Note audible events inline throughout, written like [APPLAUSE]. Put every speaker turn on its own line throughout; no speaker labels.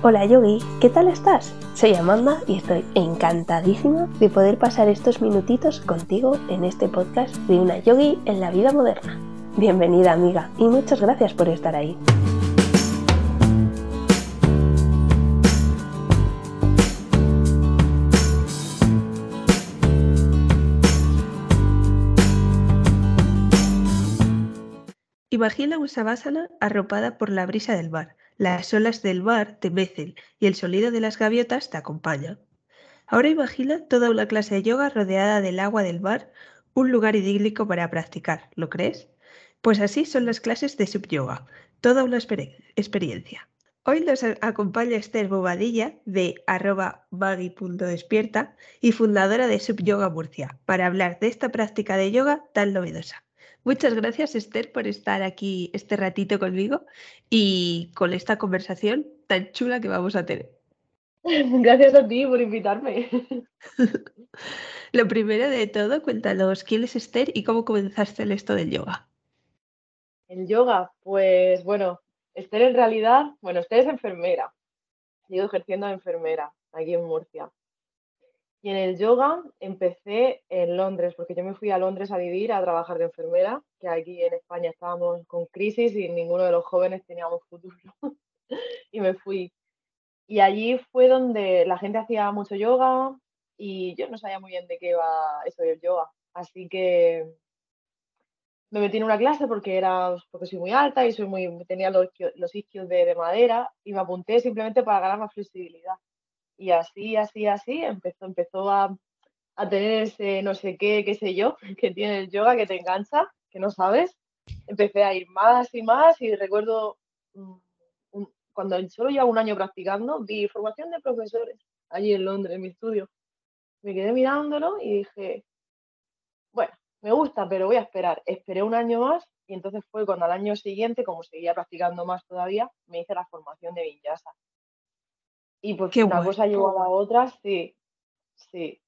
Hola Yogi, ¿qué tal estás? Soy Amanda y estoy encantadísima de poder pasar estos minutitos contigo en este podcast de una yogi en la vida moderna. Bienvenida amiga y muchas gracias por estar ahí. Imagina un sabásana arropada por la brisa del mar las olas del mar te mecen y el sonido de las gaviotas te acompaña. Ahora imagina toda una clase de yoga rodeada del agua del mar, un lugar idílico para practicar, ¿lo crees? Pues así son las clases de subyoga, toda una experiencia. Hoy nos acompaña Esther Bobadilla de arroba y fundadora de Subyoga Murcia para hablar de esta práctica de yoga tan novedosa. Muchas gracias, Esther, por estar aquí este ratito conmigo y con esta conversación tan chula que vamos a tener. [LAUGHS]
Gracias a ti por invitarme. [LAUGHS]
Lo primero de todo, cuéntanos quién es Esther y cómo comenzaste en esto del yoga.
El yoga, pues bueno, Esther en realidad, bueno, Esther es enfermera. Sigo ejerciendo de enfermera aquí en Murcia. Y en el yoga empecé en Londres, porque yo me fui a Londres a vivir, a trabajar de enfermera, que aquí en España estábamos con crisis y ninguno de los jóvenes teníamos futuro. [LAUGHS] y me fui. Y allí fue donde la gente hacía mucho yoga y yo no sabía muy bien de qué iba eso del yoga. Así que me metí en una clase porque era porque soy muy alta y soy muy tenía los, los de, de madera y me apunté simplemente para ganar más flexibilidad. Y así, así, así empezó, empezó a, tener ese no sé qué, qué sé yo, [LAUGHS] que tiene el yoga, que te engancha, que no sabes. Empecé a ir más y más y recuerdo mm, cuando solo llevaba un año practicando, vi formación de profesores allí en Londres, en mi estudio. Me quedé mirándolo y dije, bueno, me gusta, pero voy a esperar. Esperé un año más y entonces fue cuando al año siguiente, como seguía practicando más todavía, me hice la formación de Vinyasa. Y pues una cosa llevó a la otra, sí, sí.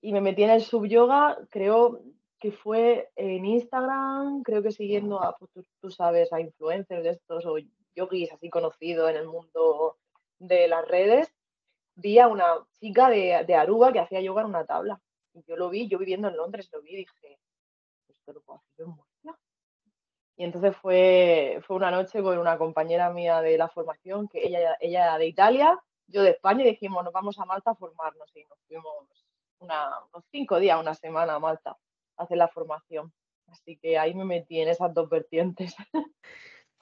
Y me metí en el sub-yoga, creo que fue en Instagram, creo que siguiendo a, pues, tú, sabes, a influencers de estos o yogis así conocidos en el mundo de las redes, vi a una chica de, de, Aruba que hacía yoga en una tabla. Y yo lo vi, yo viviendo en Londres, lo vi y dije, esto lo puedo hacer en y entonces fue, fue una noche con una compañera mía de la formación, que ella, ella era de Italia, yo de España, y dijimos, nos vamos a Malta a formarnos. Y nos fuimos unos cinco días, una semana a Malta a hacer la formación. Así que ahí me metí en esas dos vertientes. [LAUGHS]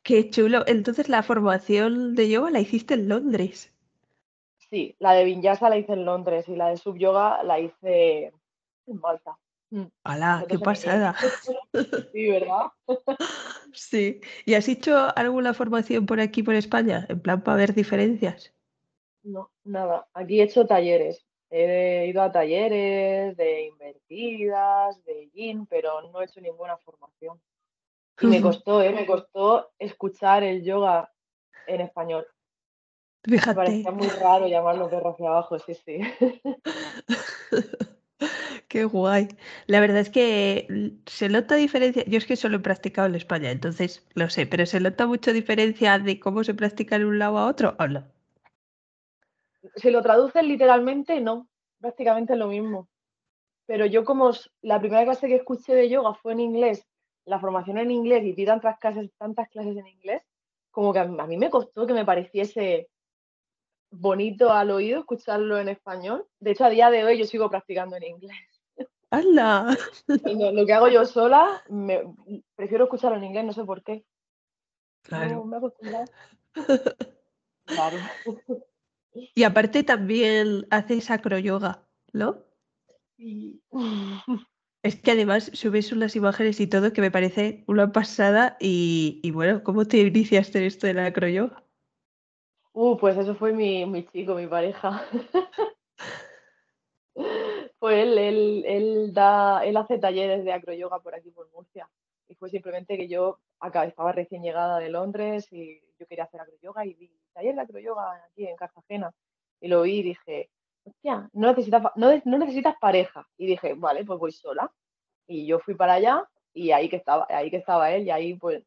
Qué chulo. Entonces la formación de yoga la hiciste en Londres.
Sí, la de Vinyasa la hice en Londres y la de sub yoga la hice en Malta.
¡Hala, mm. qué pasada! [LAUGHS] [LAUGHS]
Sí, ¿verdad?
Sí. ¿Y has hecho alguna formación por aquí, por España? En plan, para ver diferencias.
No, nada. Aquí he hecho talleres. He ido a talleres de invertidas, de yin, pero no he hecho ninguna formación. Y me [LAUGHS] costó, ¿eh? Me costó escuchar el yoga en español. Fíjate. Me parecía muy raro llamarlo perro hacia abajo, sí, sí.
Qué guay. La verdad es que se nota diferencia. Yo es que solo he practicado en España, entonces lo sé, pero se nota mucha diferencia de cómo se practica de un lado a otro o no.
Si lo traduces literalmente, no, prácticamente es lo mismo. Pero yo como la primera clase que escuché de yoga fue en inglés, la formación en inglés y vi tantas clases, tantas clases en inglés, como que a mí me costó que me pareciese bonito al oído escucharlo en español. De hecho, a día de hoy yo sigo practicando en inglés.
¡Hala!
Lo, que hago yo sola, me, prefiero escucharlo en inglés, no sé por qué.
Claro. me [LAUGHS] claro. Y aparte también haces acroyoga, ¿no? Sí. [LAUGHS] Es que además subes unas imágenes y todo que me parece una pasada y, y bueno, ¿cómo te iniciaste en esto de la acroyoga?
Uh, pues eso fue mi, mi chico, mi pareja. [LAUGHS] Pues él, él, él, da, él hace talleres de acroyoga por aquí, por Murcia. Y fue simplemente que yo estaba recién llegada de Londres y yo quería hacer acroyoga y vi taller de acroyoga aquí en Cartagena. Y lo vi y dije, hostia, no necesitas, no, no necesitas pareja. Y dije, vale, pues voy sola. Y yo fui para allá y ahí que estaba, ahí que estaba él y ahí pues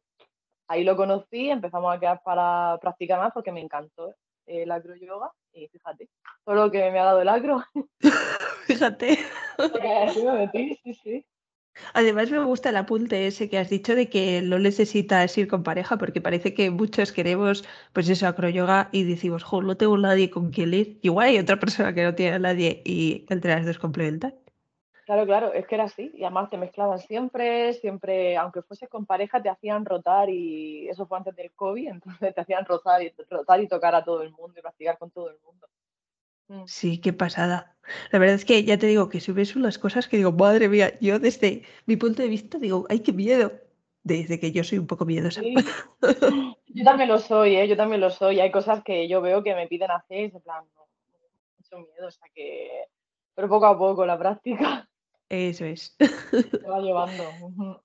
ahí lo conocí, empezamos a quedar para practicar más porque me encantó. El acro yoga y fíjate, todo lo que me ha dado el acro. [LAUGHS] [LAUGHS]
Fíjate.
sí, sí.
Además me gusta el apunte ese que has dicho de que no necesitas ir con pareja porque parece que muchos queremos pues eso acroyoga y decimos, jo, no tengo nadie con quien ir. Igual hay otra persona que no tiene a nadie y entre las dos complementan.
Claro, claro, es que era así. Y además te mezclaban siempre, siempre, aunque fueses con pareja, te hacían rotar y eso fue antes del COVID, [LAUGHS] entonces te hacían rotar y, rotar y tocar a todo el mundo y practicar con todo el mundo.
Mm. Sí, qué pasada. La verdad es que ya te digo que si ves unas cosas que digo, madre mía, yo desde mi punto de vista digo, ay, qué miedo. Desde que yo soy un poco miedosa. [LAUGHS]
yo también lo soy, ¿eh? yo también lo soy. Hay cosas que yo veo que me piden hacer y en plan, no, mucho miedo, o sea que. Pero poco a poco la práctica.
Eso es.
Se va llevando.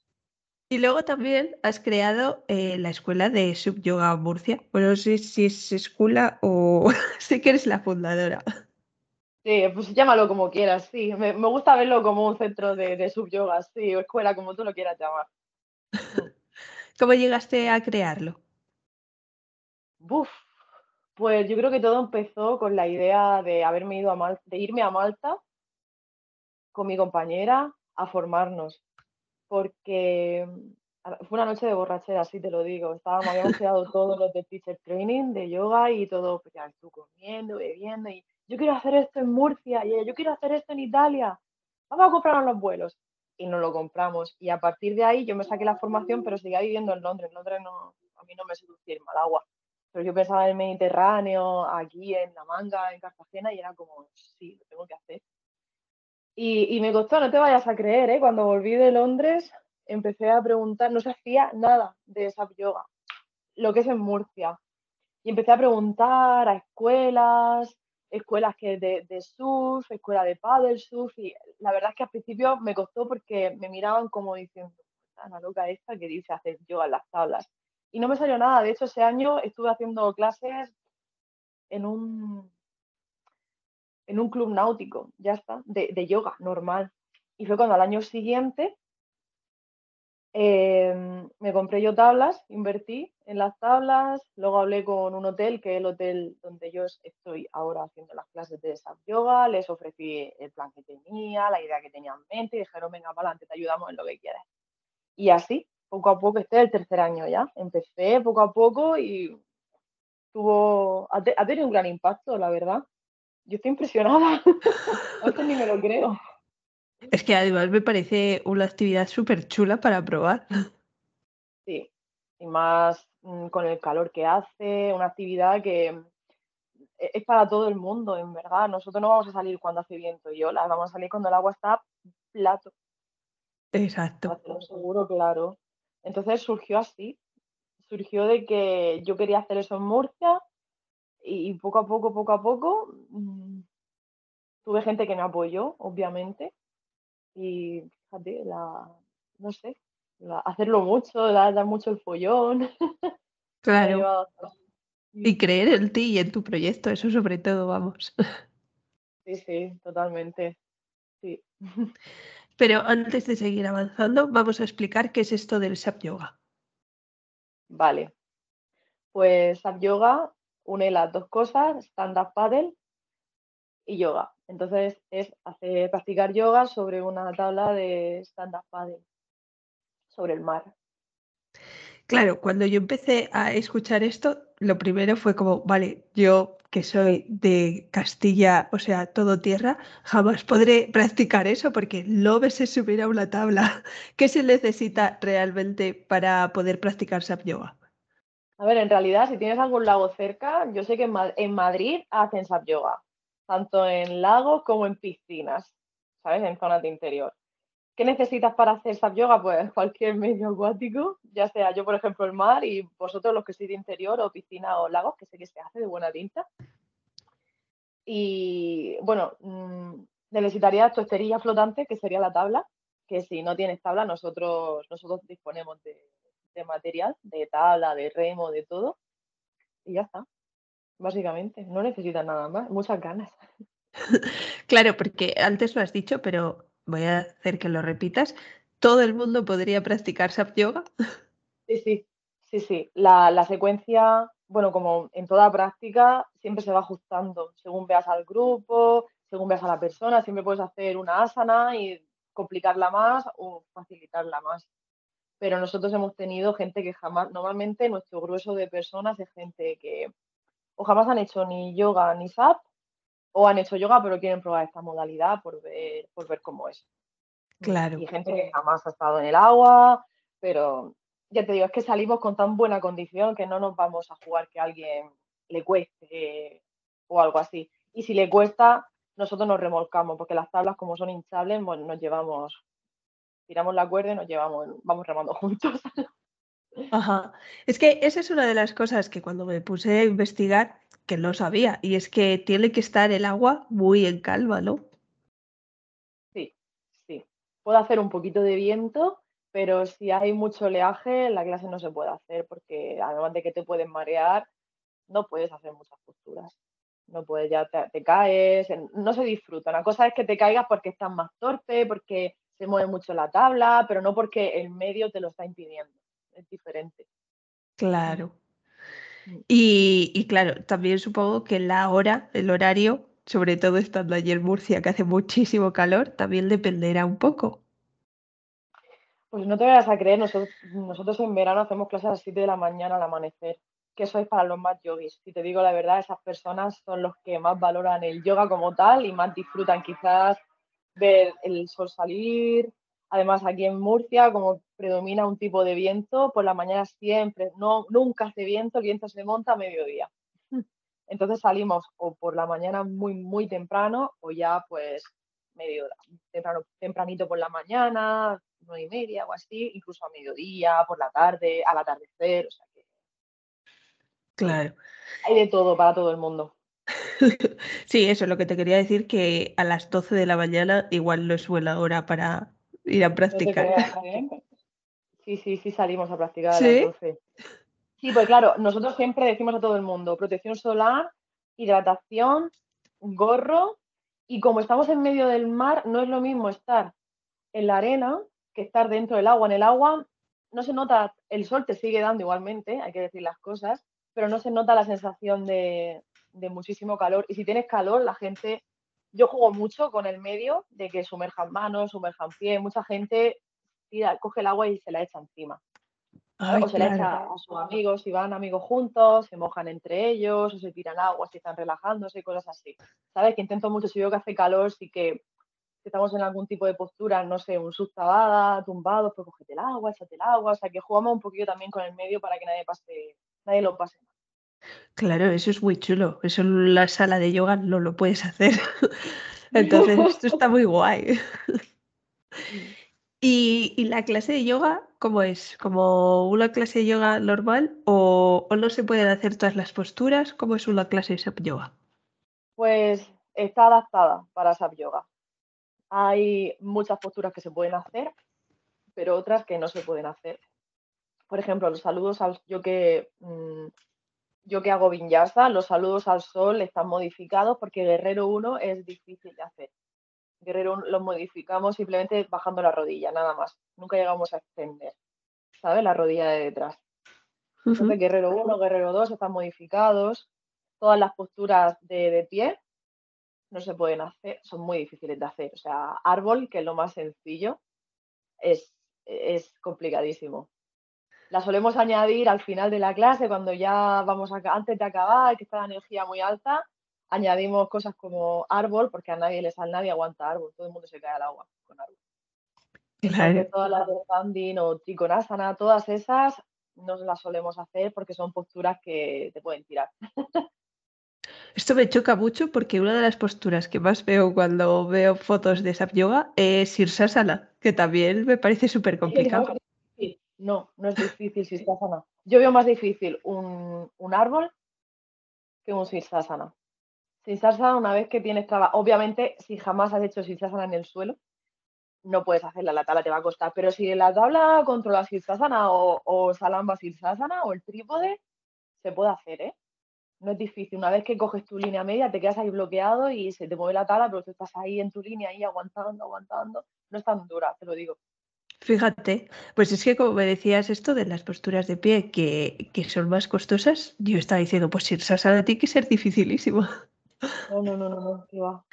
Y luego también has creado eh, la escuela de Sub Yoga Murcia. Bueno, no sé si es escuela o [LAUGHS] sé que eres la fundadora.
Sí, pues llámalo como quieras, sí. Me, gusta verlo como un centro de, de sub yoga, sí, o escuela, como tú lo quieras llamar. [LAUGHS]
¿Cómo llegaste a crearlo?
Buf, pues yo creo que todo empezó con la idea de haberme ido a Malta, de irme a Malta con mi compañera a formarnos, porque fue una noche de borrachera, así te lo digo. Estábamos, habíamos quedado todos los de teacher training, de yoga y todo, pues ya estuve comiendo, bebiendo y yo quiero hacer esto en Murcia y yo quiero hacer esto en Italia. Vamos a comprarnos los vuelos. Y nos lo compramos. Y a partir de ahí yo me saqué la formación, pero seguía viviendo en Londres. Londres no, a mí no me seducía el mal agua. Pero yo pensaba en el Mediterráneo, aquí en La Manga, en Cartagena, y era como, sí, lo tengo que hacer. Y, me costó, no te vayas a creer, ¿eh? cuando volví de Londres empecé a preguntar, no se hacía nada de esa yoga, lo que es en Murcia. Y empecé a preguntar a escuelas, escuelas que de, de surf, escuela de paddle surf, y la verdad es que al principio me costó porque me miraban como diciendo, la loca esta que dice hacer yoga en las tablas. Y no me salió nada, de hecho ese año estuve haciendo clases en un, en un club náutico, ya está, de, yoga normal. Y fue cuando al año siguiente em, me compré yo tablas, invertí en las tablas, luego hablé con un hotel, que es el hotel donde yo estoy ahora haciendo las clases de esa yoga, les ofrecí el plan que tenía, la idea que tenía en mente, y dijeron, venga, para adelante, te ayudamos en lo que quieras. Y así, poco a poco, este es el tercer año ya, empecé poco a poco y tuvo, ha tenido un gran impacto, la verdad yo estoy impresionada. [LAUGHS] Esto ni me lo creo.
Es que además me parece una actividad súper chula para probar.
Sí, y más mm, con el calor que hace, una actividad que e-, es para todo el mundo, en verdad. Nosotros no vamos a salir cuando hace viento y olas, vamos a salir cuando el agua está plato.
Exacto.
Seguro, claro. Entonces surgió así. Surgió de que yo quería hacer eso en Murcia y poco a poco, poco a poco, mm, tuve gente que me apoyó, obviamente, y fíjate, la, no sé, hacerlo mucho, dar, mucho el follón. [LAUGHS]
Claro. y creer en ti y en tu proyecto, eso sobre todo, vamos. [LAUGHS]
Sí, sí, totalmente. Sí. [LAUGHS]
Pero antes de seguir avanzando, vamos a explicar qué es esto del SAP Yoga.
Vale. Pues SAP Yoga une las dos cosas, stand-up paddle y yoga. Entonces es hacer, practicar yoga sobre una tabla de stand-up paddle, sobre el mar.
Claro, cuando yo empecé a escuchar esto, lo primero fue como, vale, yo que soy de Castilla, o sea, todo tierra, jamás podré practicar eso porque no ves subir a una tabla. [LAUGHS] ¿Qué se necesita realmente para poder practicar SAP yoga?
A ver, en realidad, si tienes algún lago cerca, yo sé que en, Madrid hacen SAP yoga, tanto en lagos como en piscinas, ¿sabes? En zonas de interior. ¿Qué necesitas para hacer SAP yoga? Pues cualquier medio acuático, ya sea yo, por ejemplo, el mar y vosotros los que sois de interior o piscina o lagos, que sé que se hace de buena tinta. Y bueno, mm, necesitarías tu esterilla flotante, que sería la tabla, que si no tienes tabla, nosotros, nosotros disponemos de, de material, de tabla, de remo, de todo. Y ya está. Básicamente, no necesitas nada más, muchas ganas. [LAUGHS]
claro, porque antes lo has dicho, pero voy a hacer que lo repitas. ¿Todo el mundo podría practicar SAP yoga? [LAUGHS]
Sí, sí, sí, sí. La, secuencia, bueno, como en toda práctica, siempre se va ajustando según veas al grupo, según veas a la persona, siempre puedes hacer una asana y complicarla más o facilitarla más. Pero nosotros hemos tenido gente que jamás, normalmente nuestro grueso de personas es gente que o jamás han hecho ni yoga ni SAP, o han hecho yoga pero quieren probar esta modalidad por ver, por ver cómo es.
Claro.
Y gente que jamás ha estado en el agua, pero ya te digo, es que salimos con tan buena condición que no nos vamos a jugar que a alguien le cueste o algo así. Y si le cuesta, nosotros nos remolcamos, porque las tablas como son hinchables, nos llevamos, tiramos la cuerda y nos llevamos, vamos remando [LAUGHS] juntos.
Ajá. Es que esa es una de las cosas que cuando me puse a investigar, que no sabía, y es que tiene que estar el agua muy en calma, ¿no?
Sí, sí. Puede hacer un poquito de viento, pero si hay mucho oleaje, la clase no se puede hacer, porque además de que te pueden marear, no puedes hacer muchas posturas. No puedes, ya te, caes, no se disfruta. Una cosa es que te caigas porque estás más torpe, porque se mueve mucho la tabla, pero no porque el medio te lo está impidiendo. Es diferente.
Claro. Mm. Y, y, claro, también supongo que la hora, el horario, sobre todo estando allí en Murcia, que hace muchísimo calor, también dependerá un poco.
Pues no te vayas a creer, nosotros, nosotros en verano hacemos clases a las 7 de la mañana al amanecer, que eso es para los más yogis. Si te digo la verdad, esas personas son los que más valoran el yoga como tal y más disfrutan quizás ver el sol salir. Además, aquí en Murcia, como predomina un tipo de viento, por la mañana siempre, no, nunca hace viento, el viento se monta a mediodía. [LAUGHS] Entonces salimos o por la mañana muy, muy temprano o ya pues medio temprano, tempranito por la mañana, nueve y media o así, incluso a mediodía, por la tarde, al atardecer, o sea que...
Claro.
Hay de todo para todo el mundo. [LAUGHS]
sí, eso es lo que te quería decir, que a las 12 de la mañana igual no es buena hora para ir a practicar. [LAUGHS]
sí, sí, sí salimos a practicar a las 12. Sí, pues claro, nosotros siempre decimos a todo el mundo, protección solar, hidratación, gorro, y como estamos en medio del mar, no es lo mismo estar en la arena que estar dentro del agua. En el agua no se nota, el sol te sigue dando igualmente, hay que decir las cosas, pero no se nota la sensación de, muchísimo calor. Y si tienes calor, la gente, yo juego mucho con el medio de que sumerjan manos, sumerjan pies, mucha gente tira, coge el agua y se la echa encima. o se la echa a sus amigos, si van amigos juntos, se mojan entre ellos, o se tiran agua, si están relajándose, cosas así. ¿Sabes? Que intento mucho, si veo que hace calor, sí que si estamos en algún tipo de postura, no sé, un subtabada, tumbado, pues cogete el agua, échate el agua, o sea que jugamos un poquito también con el medio para que nadie pase, nadie lo pase
Claro, eso es muy chulo. Eso en la sala de yoga no lo puedes hacer. [LAUGHS] Entonces, esto está muy guay. ¿Y, ¿Y, la clase de yoga cómo es? ¿Como una clase de yoga normal o, o, no se pueden hacer todas las posturas? ¿Cómo es una clase de SAP yoga?
Pues está adaptada para SAP yoga. Hay muchas posturas que se pueden hacer, pero otras que no se pueden hacer. Por ejemplo, los saludos al yo que mm, yo que hago vinyasa, los saludos al sol están modificados porque Guerrero 1 es difícil de hacer. Guerrero 1 los modificamos simplemente bajando la rodilla, nada más. Nunca llegamos a extender, ¿sabes? La rodilla de detrás. Entonces, Guerrero 1, Guerrero 2 están modificados. Todas las posturas de, de pie no se pueden hacer, son muy difíciles de hacer. O sea, árbol, que es lo más sencillo, es, es complicadísimo. La solemos añadir al final de la clase, cuando ya vamos a, antes de acabar, que está la energía muy alta, añadimos cosas como árbol, porque a nadie le sale, nadie aguanta árbol, todo el mundo se cae al agua con árbol. Claro. Todas las de standing o trikonasana, todas esas no las solemos hacer porque son posturas que te pueden tirar. [LAUGHS]
Esto me choca mucho porque una de las posturas que más veo cuando veo fotos de SAP Yoga es Sirsasana, que también me parece súper complicado.
No, no es difícil Sirsasana. Yo veo más difícil un, árbol que un Sirsasana. Sirsasana, una vez que tienes trabajo, obviamente, si jamás has hecho Sirsasana en el suelo, no puedes hacerla, la tabla te va a costar. Pero si la tabla controlas Sirsasana o, o Salamba Sirsasana o el trípode, se puede hacer, ¿eh? no es difícil. Una vez que coges tu línea media, te quedas ahí bloqueado y se te mueve la tabla, pero tú estás ahí en tu línea, ahí aguantando, aguantando. No es tan dura, te lo digo.
Fíjate, pues es que como me decías esto de las posturas de pie que, que son más costosas, yo estaba diciendo, pues ir a ti que ser dificilísimo.
No, no, no, no, no, que va,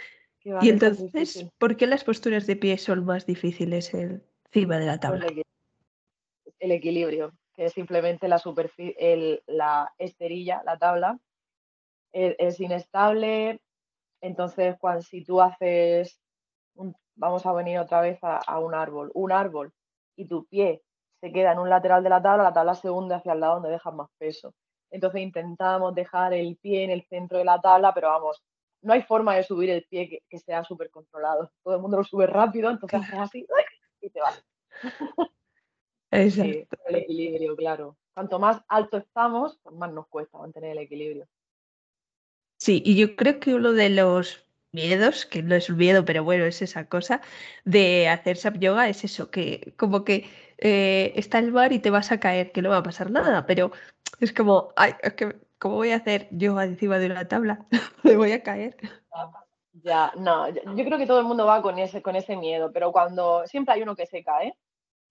que va,
Y entonces. ¿por qué las posturas de pie son más difíciles encima de la
Pues
tabla?
el equi- el equilibrio, que es simplemente la superficie, la esterilla, la tabla, e- es, inestable. Entonces, cuando, si tú haces, un- vamos a venir otra vez a, a un árbol, un árbol, y tu pie se queda en un lateral de la tabla, la tabla se hunde hacia el lado donde dejas más peso. Entonces intentamos dejar el pie en el centro de la tabla, pero vamos, no hay forma de subir el pie que, que sea súper controlado. Todo el mundo lo sube rápido, entonces haces así y te vas. Sí,
Exacto.
el equilibrio, claro. Cuanto más alto estamos, pues más nos cuesta mantener el equilibrio.
Sí, y yo creo que uno de los miedos, que no es un miedo, pero bueno, es esa cosa de hacer sap yoga, es eso, que como que eh, está el mar y te vas a caer, que no va a pasar nada, pero es como, ay, es que, ¿cómo voy a hacer yoga encima de una tabla? [LAUGHS] Me voy a caer.
Ya, no, yo yo creo que todo el mundo va con ese, con ese miedo, pero cuando siempre hay uno que se cae,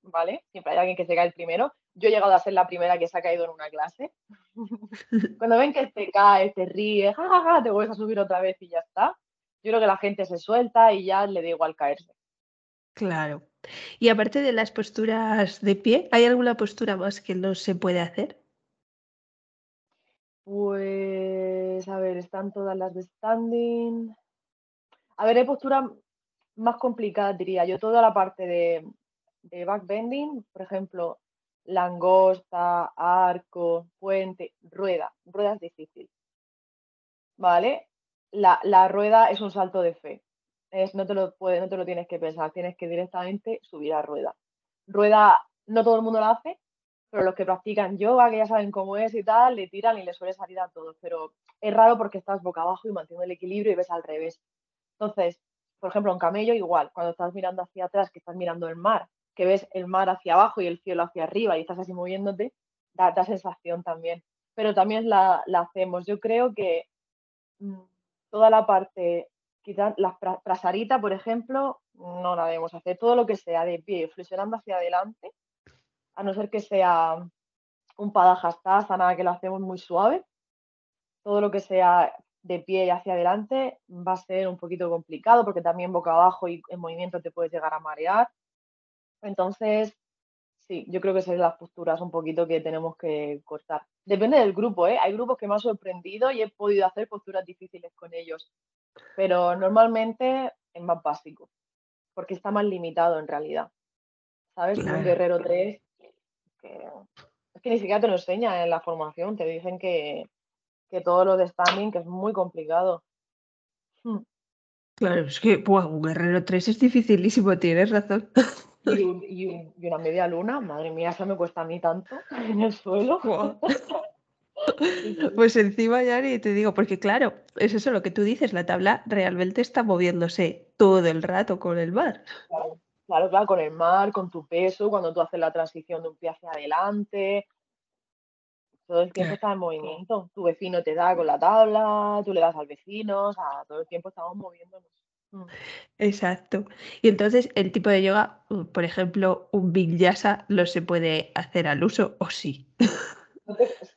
¿vale? Siempre hay alguien que se cae el primero. Yo he llegado a ser la primera que se ha caído en una clase. [LAUGHS] Cuando ven que te caes, te ríes, ja, ja, ja, te vuelves a subir otra vez y ya está. Yo creo que la gente se suelta y ya le da igual caerse.
Claro. Y aparte de las posturas de pie, ¿hay alguna postura más que no se puede hacer?
Pues, a ver, están todas las de standing. A ver, hay posturas más complicadas, diría yo. Toda la parte de, de backbending, por ejemplo, langosta, arco, puente, rueda. Rueda es difícil, ¿vale? La, la rueda es un salto de fe. No, te lo puede, no te lo tienes que pensar, tienes que directamente subir a rueda. Rueda, no todo el mundo la hace, pero los que practican yoga, que ya saben cómo es y tal, le tiran y le suele salir a todos. Pero es raro porque estás boca abajo y manteniendo el equilibrio y ves al revés. Entonces, por ejemplo, en camello igual, cuando estás mirando hacia atrás, que estás mirando el mar, que ves el mar hacia abajo y el cielo hacia arriba y estás así moviéndote, da, da sensación también. Pero también la, la hacemos. Yo creo que mm, toda la parte, quizás la pra- prasarita, por ejemplo, no la debemos hacer. Todo lo que sea de pie, flexionando hacia adelante, a no ser que sea un padajastasana, que lo hacemos muy suave, todo lo que sea de pie y hacia adelante va a ser un poquito complicado porque también boca abajo y en movimiento te puedes llegar a marear. Entonces, sí, yo creo que son las posturas un poquito que tenemos que cortar. Depende del grupo, ¿eh? Hay grupos que me han sorprendido y he podido hacer posturas difíciles con ellos, pero normalmente es más básico, porque está más limitado en realidad, ¿sabes? Un guerrero 3 que es que ni siquiera te lo enseñan en la formación, te dicen que, que todo lo de standing, que es muy complicado. Mm.
Claro, es que, un guerrero 3 es dificilísimo, tienes razón. [LAUGHS]
Y, [LAUGHS] un- y un- y una media luna, madre mía, eso me cuesta a mí tanto [LAUGHS] en el suelo. [LAUGHS]
Pues encima ya ni te digo, porque claro, es eso lo que tú dices, la tabla realmente está moviéndose todo el rato con el mar.
claro, claro, claro, con el mar, con tu peso, cuando tú haces la transición de un pie hacia adelante, todo el tiempo está en movimiento. Tu vecino te da con la tabla, tú le das al vecino, o sea, todo el tiempo estamos moviéndonos. Mm.
exacto. Y entonces el tipo de yoga, uh, por ejemplo, un vinyasa no se puede hacer al uso, ¿o sí?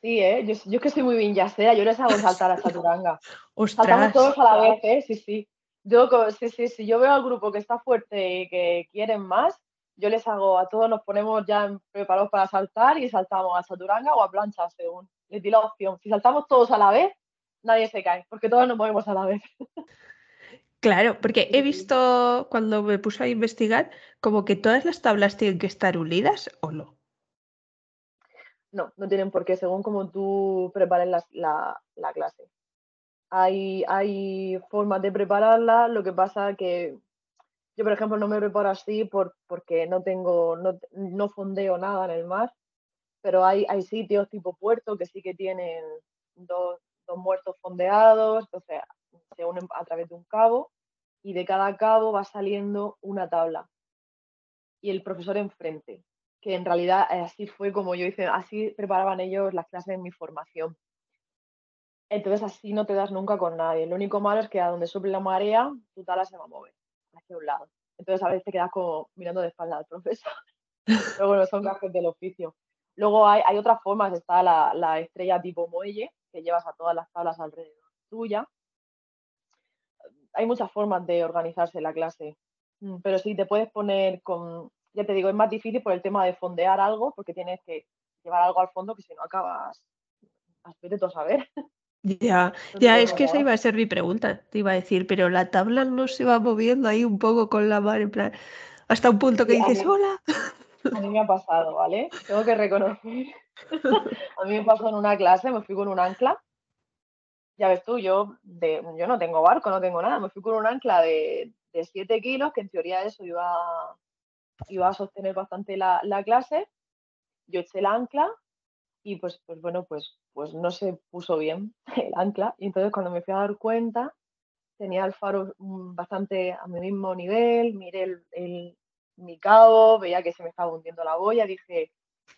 Sí, ¿eh? Yo, yo es que soy muy vinyasera, yo les hago saltar a chaturanga. [LAUGHS] Saltamos todos a la vez, ¿eh? Sí, sí. Yo, sí, sí, si yo veo al grupo que está fuerte y que quieren más, yo les hago, a todos nos ponemos ya preparados para saltar y saltamos a chaturanga o a plancha, según. Les di la opción. Si saltamos todos a la vez, nadie se cae, porque todos nos movemos a la vez. [LAUGHS]
Claro, porque he visto cuando me puse a investigar como que todas las tablas tienen que estar unidas o no.
No, no tienen por qué, según como tú prepares la, la clase. Hay, hay formas de prepararla, lo que pasa que yo, por ejemplo, no me preparo así por, porque no tengo, no, no fondeo nada en el mar, pero hay, hay sitios tipo puerto que sí que tienen dos, dos muertos fondeados, entonces se unen a través de un cabo y de cada cabo va saliendo una tabla y el profesor enfrente, que en realidad eh, así fue como yo hice, así preparaban ellos las clases en mi formación. Entonces así no te das nunca con nadie. Lo único malo es que a donde sople la marea, tu tabla se va a mover hacia un lado. Entonces a veces te quedas como mirando de espalda al profesor. [LAUGHS] Pero bueno, son gajes del oficio. Luego hay, hay otras formas, está la, la estrella tipo muelle, que llevas a todas las tablas alrededor tuya. Hay muchas formas de organizarse la clase, mm, pero sí te puedes poner con, ya te digo, es más difícil por el tema de fondear algo, porque tienes que llevar algo al fondo que si no acabas, vete tú a saber.
Ya, ya, es que esa iba a ser mi pregunta, te iba a decir, pero la tabla no se va moviendo ahí un poco con la mano, en plan, hasta un punto que dices, hola.
A mí me ha pasado, ¿vale? Tengo que reconocer. [LAUGHS] [LAUGHS] a mí me pasó en una clase, me fui con un ancla. Ya ves tú, yo, yo no tengo barco, no tengo nada. Me fui con un ancla de, de 7 kilos, que en teoría eso iba, iba a sostener bastante la, la clase. Yo eché el ancla y pues, pues bueno, pues, pues no se puso bien [LAUGHS] el ancla. Y entonces cuando me fui a dar cuenta, tenía el faro bastante a mi mismo nivel, miré el, el, mi cabo, veía que se me estaba hundiendo la boya, dije,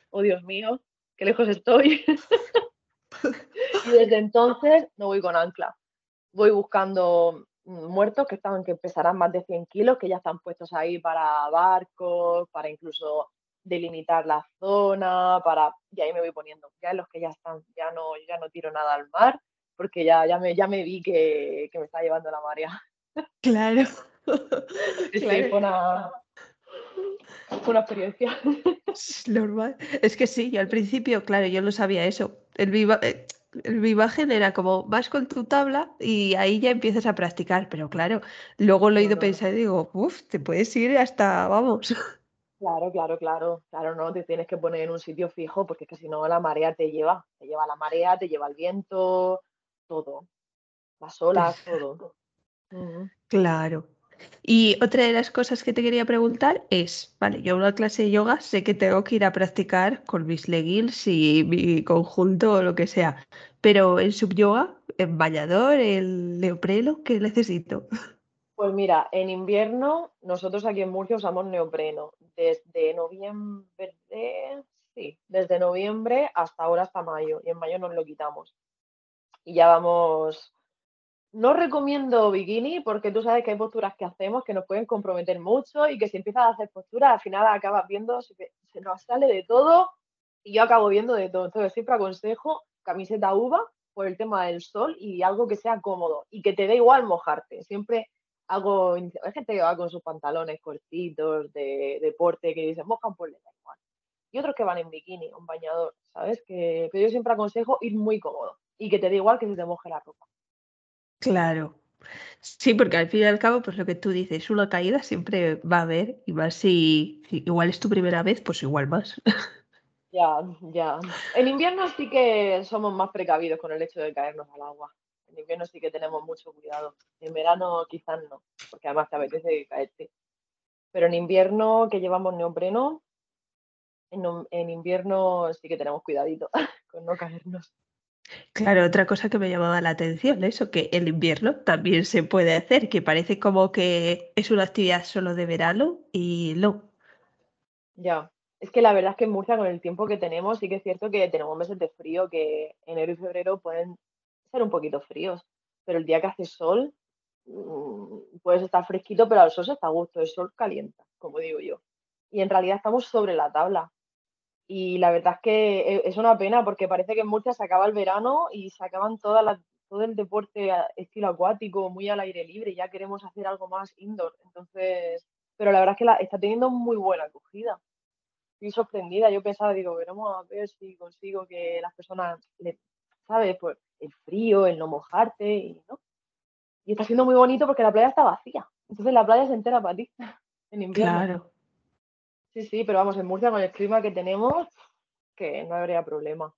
oh Dios mío, qué lejos estoy. [LAUGHS] [LAUGHS] y desde entonces no voy con ancla. Voy buscando muertos que estaban que pesarán más de 100 kilos, que ya están puestos ahí para barcos, para incluso delimitar la zona, para y ahí me voy poniendo. Ya en los que ya están, ya no, ya no tiro nada al mar, porque ya, ya me, ya me vi que, que me está llevando la marea.
Claro. [LAUGHS]
Sí, claro. fue una, fue una experiencia.
Normal. Es que sí, yo al principio, claro, yo no sabía eso. El, viva, eh, el vivaje era como vas con tu tabla y ahí ya empiezas a practicar, pero claro, luego lo he ido pensando y digo, uff, te puedes ir hasta, vamos. [LAUGHS]
Claro, claro, claro, claro, no, te tienes que poner en un sitio fijo porque es que si no la marea te lleva, te lleva la marea, te lleva el viento, todo, las olas, todo. [LAUGHS]
Claro. Y otra de las cosas que te quería preguntar es, vale, yo una clase de yoga sé que tengo que ir a practicar con mis leggings y mi conjunto o lo que sea, pero en subyoga, en bañador, el neopreno, ¿qué necesito?
Pues mira, en invierno nosotros aquí en Murcia usamos neopreno desde noviembre, sí, desde noviembre hasta ahora hasta mayo y en mayo nos lo quitamos. Y ya vamos no recomiendo bikini porque tú sabes que hay posturas que hacemos que nos pueden comprometer mucho y que si empiezas a hacer posturas al final acabas viendo, se, se nos sale de todo y yo acabo viendo de todo. Entonces siempre aconsejo camiseta uva por el tema del sol y algo que sea cómodo y que te dé igual mojarte. Siempre hago, hay gente que va con sus pantalones cortitos de deporte que dicen mojan pues le da igual. Y otros que van en bikini, un bañador, ¿sabes? Que, pero yo siempre aconsejo ir muy cómodo y que te dé igual que se te moje la ropa.
Claro. Sí, porque al fin y al cabo, pues lo que tú dices, una caída siempre va a haber, y más si, igual es tu primera vez, pues igual más. [LAUGHS]
Ya, ya. En invierno sí que somos más precavidos con el hecho de caernos al agua. En invierno sí que tenemos mucho cuidado. En verano quizás no, porque además te apetece caerte. Pero en invierno que llevamos neopreno, en, en invierno sí que tenemos cuidadito [LAUGHS] con no caernos.
Claro, otra cosa que me llamaba la atención, eso, que el invierno también se puede hacer, que parece como que es una actividad solo de verano y no.
Ya, es que la verdad es que en Murcia con el tiempo que tenemos, sí que es cierto que tenemos meses de frío que enero y febrero pueden ser un poquito fríos, pero el día que hace sol, mm, puedes estar fresquito, pero al sol se está a gusto, el sol calienta, como digo yo. Y en realidad estamos sobre la tabla, y la verdad es que e, es una pena porque parece que en Murcia se acaba el verano y se acaban todas todo el deporte estilo acuático, muy al aire libre, ya queremos hacer algo más indoor. Entonces, pero la verdad es que la, está teniendo muy buena acogida. Estoy sorprendida, yo pensaba, digo, veremos a ver si consigo que las personas, le, ¿sabes? Pues el frío, el no mojarte y no. Y está siendo muy bonito porque la playa está vacía. Entonces la playa se entera para ti [LAUGHS] en invierno.
Claro.
Sí, sí, pero vamos, en Murcia con el clima que tenemos, que no habría problema.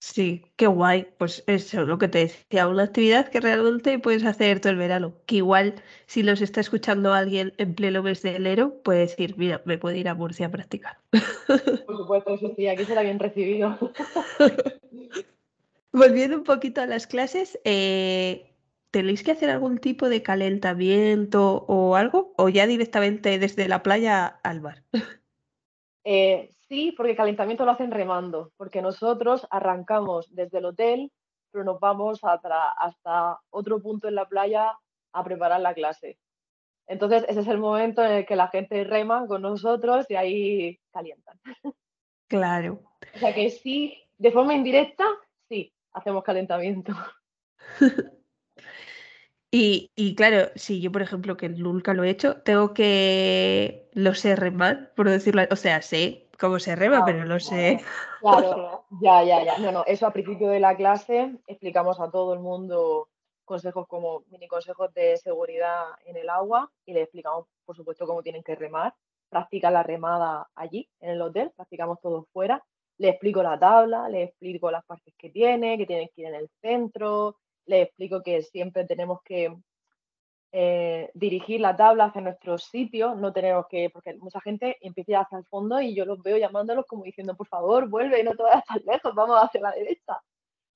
Sí, qué guay. Pues eso, lo que te decía, una actividad que realmente puedes hacer todo el verano. Que igual, si los está escuchando alguien en pleno mes de enero, puede decir, mira, me puedo ir a Murcia a practicar. [LAUGHS]
Por supuesto, eso sí, aquí será bien recibido. [LAUGHS]
Volviendo un poquito a las clases, eh, ¿tenéis que hacer algún tipo de calentamiento o algo? ¿O ya directamente desde la playa al bar?
Eh, sí, porque el calentamiento lo hacen remando, porque nosotros arrancamos desde el hotel, pero nos vamos hasta, otro punto en la playa a preparar la clase. Entonces, ese es el momento en el que la gente rema con nosotros y ahí calientan.
Claro.
O sea que sí, de forma indirecta, sí, hacemos calentamiento. [LAUGHS]
Y, y claro, si yo, por ejemplo, que nunca lo he hecho, tengo que lo sé remar, por decirlo, o sea, sé cómo se rema,
Ah,
pero no sé.
Claro, ya, ya, ya. No, no, eso a principio de la clase explicamos a todo el mundo consejos como mini consejos de seguridad en el agua y le explicamos, por supuesto, cómo tienen que remar. Practican la remada allí, en el hotel, practicamos todo fuera. Le explico la tabla, le explico las partes que tiene, que tienen que ir en el centro, le explico que siempre tenemos que eh, dirigir la tabla hacia nuestro sitio, no tenemos que, porque mucha gente empieza hacia el fondo y yo los veo llamándolos como diciendo, por favor, vuelve, no te vayas tan lejos, vamos hacia la derecha.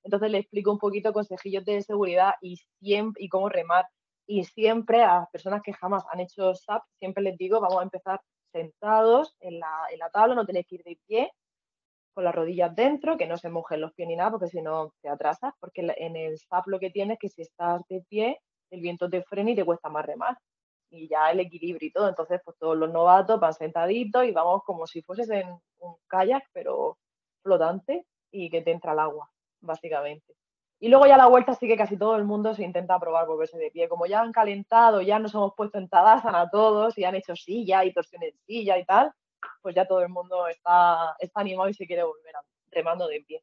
Entonces le explico un poquito consejillos de seguridad y, siempre, y cómo remar. Y siempre a las personas que jamás han hecho SAP, siempre les digo, vamos a empezar sentados en la, en la tabla, no tenéis que ir de pie, con las rodillas dentro, que no se mojen los pies ni nada, porque si no te atrasas, porque en el SAP lo que tienes es que si estás de pie, el viento te frena y te cuesta más remar. Y ya el equilibrio y todo. Entonces, pues todos los novatos van sentaditos y vamos como si fueses en un kayak, pero flotante y que te entra el agua, básicamente. Y luego ya la vuelta sí que casi todo el mundo se intenta probar volverse de pie. Como ya han calentado, ya nos hemos puesto en Tadasana todos y han hecho silla y torsión en silla y tal, pues ya todo el mundo está, está animado y se quiere volver a, remando de pie.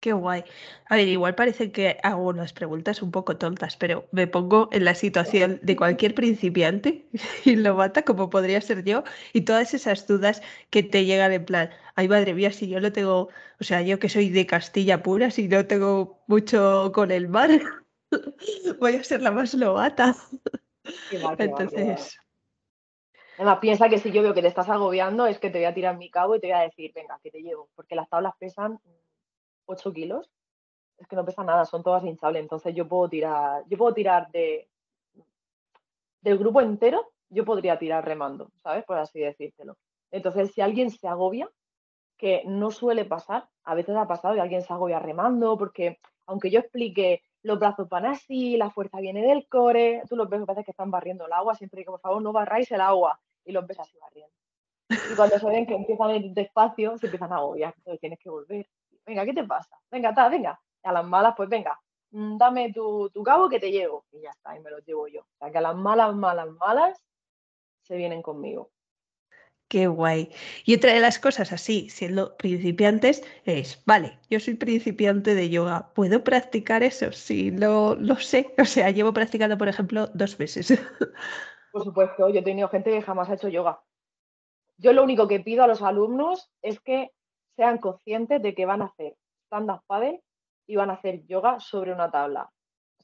Qué guay. A ver, igual parece que hago unas preguntas un poco tontas, pero me pongo en la situación de cualquier principiante [LAUGHS] y lo mata como podría ser yo y todas esas dudas que te llegan en plan, ay madre mía, si yo no tengo, o sea, yo que soy de Castilla pura, si no tengo mucho con el mar, [LAUGHS] voy a ser la más novata. Entonces...
Además, piensa que si yo veo que te estás agobiando, es que te voy a tirar mi cabo y te voy a decir, venga, que te llevo, porque las tablas pesan 8 kilos, es que no pesa nada, son todas hinchables. Entonces yo puedo tirar, yo puedo tirar de del grupo entero, yo podría tirar remando, ¿sabes? Por así decírtelo. Entonces, si alguien se agobia, que no suele pasar, a veces ha pasado que alguien se agobia remando, porque aunque yo explique los brazos van así, la fuerza viene del core, tú los ves, veces que están barriendo el agua, siempre digo, por favor, no barráis el agua, y los ves así barriendo. Y cuando se ven que empiezan a ir despacio, se empiezan a agobiar, entonces tienes que volver venga, ¿qué te pasa? Venga, ta, venga. a las malas, pues venga, mm, dame tu, cabo que te llevo. Y ya está, y me lo llevo yo. O sea, que a las malas, malas, malas se vienen conmigo.
Qué guay. Y otra de las cosas así, siendo principiantes, es, vale, yo soy principiante de yoga, ¿puedo practicar eso? Sí, lo, lo sé. O sea, llevo practicando, por ejemplo, dos meses. [LAUGHS]
Por supuesto, yo he tenido gente que jamás ha hecho yoga. Yo lo único que pido a los alumnos es que sean conscientes de que van a hacer stand-up paddle y van a hacer yoga sobre una tabla.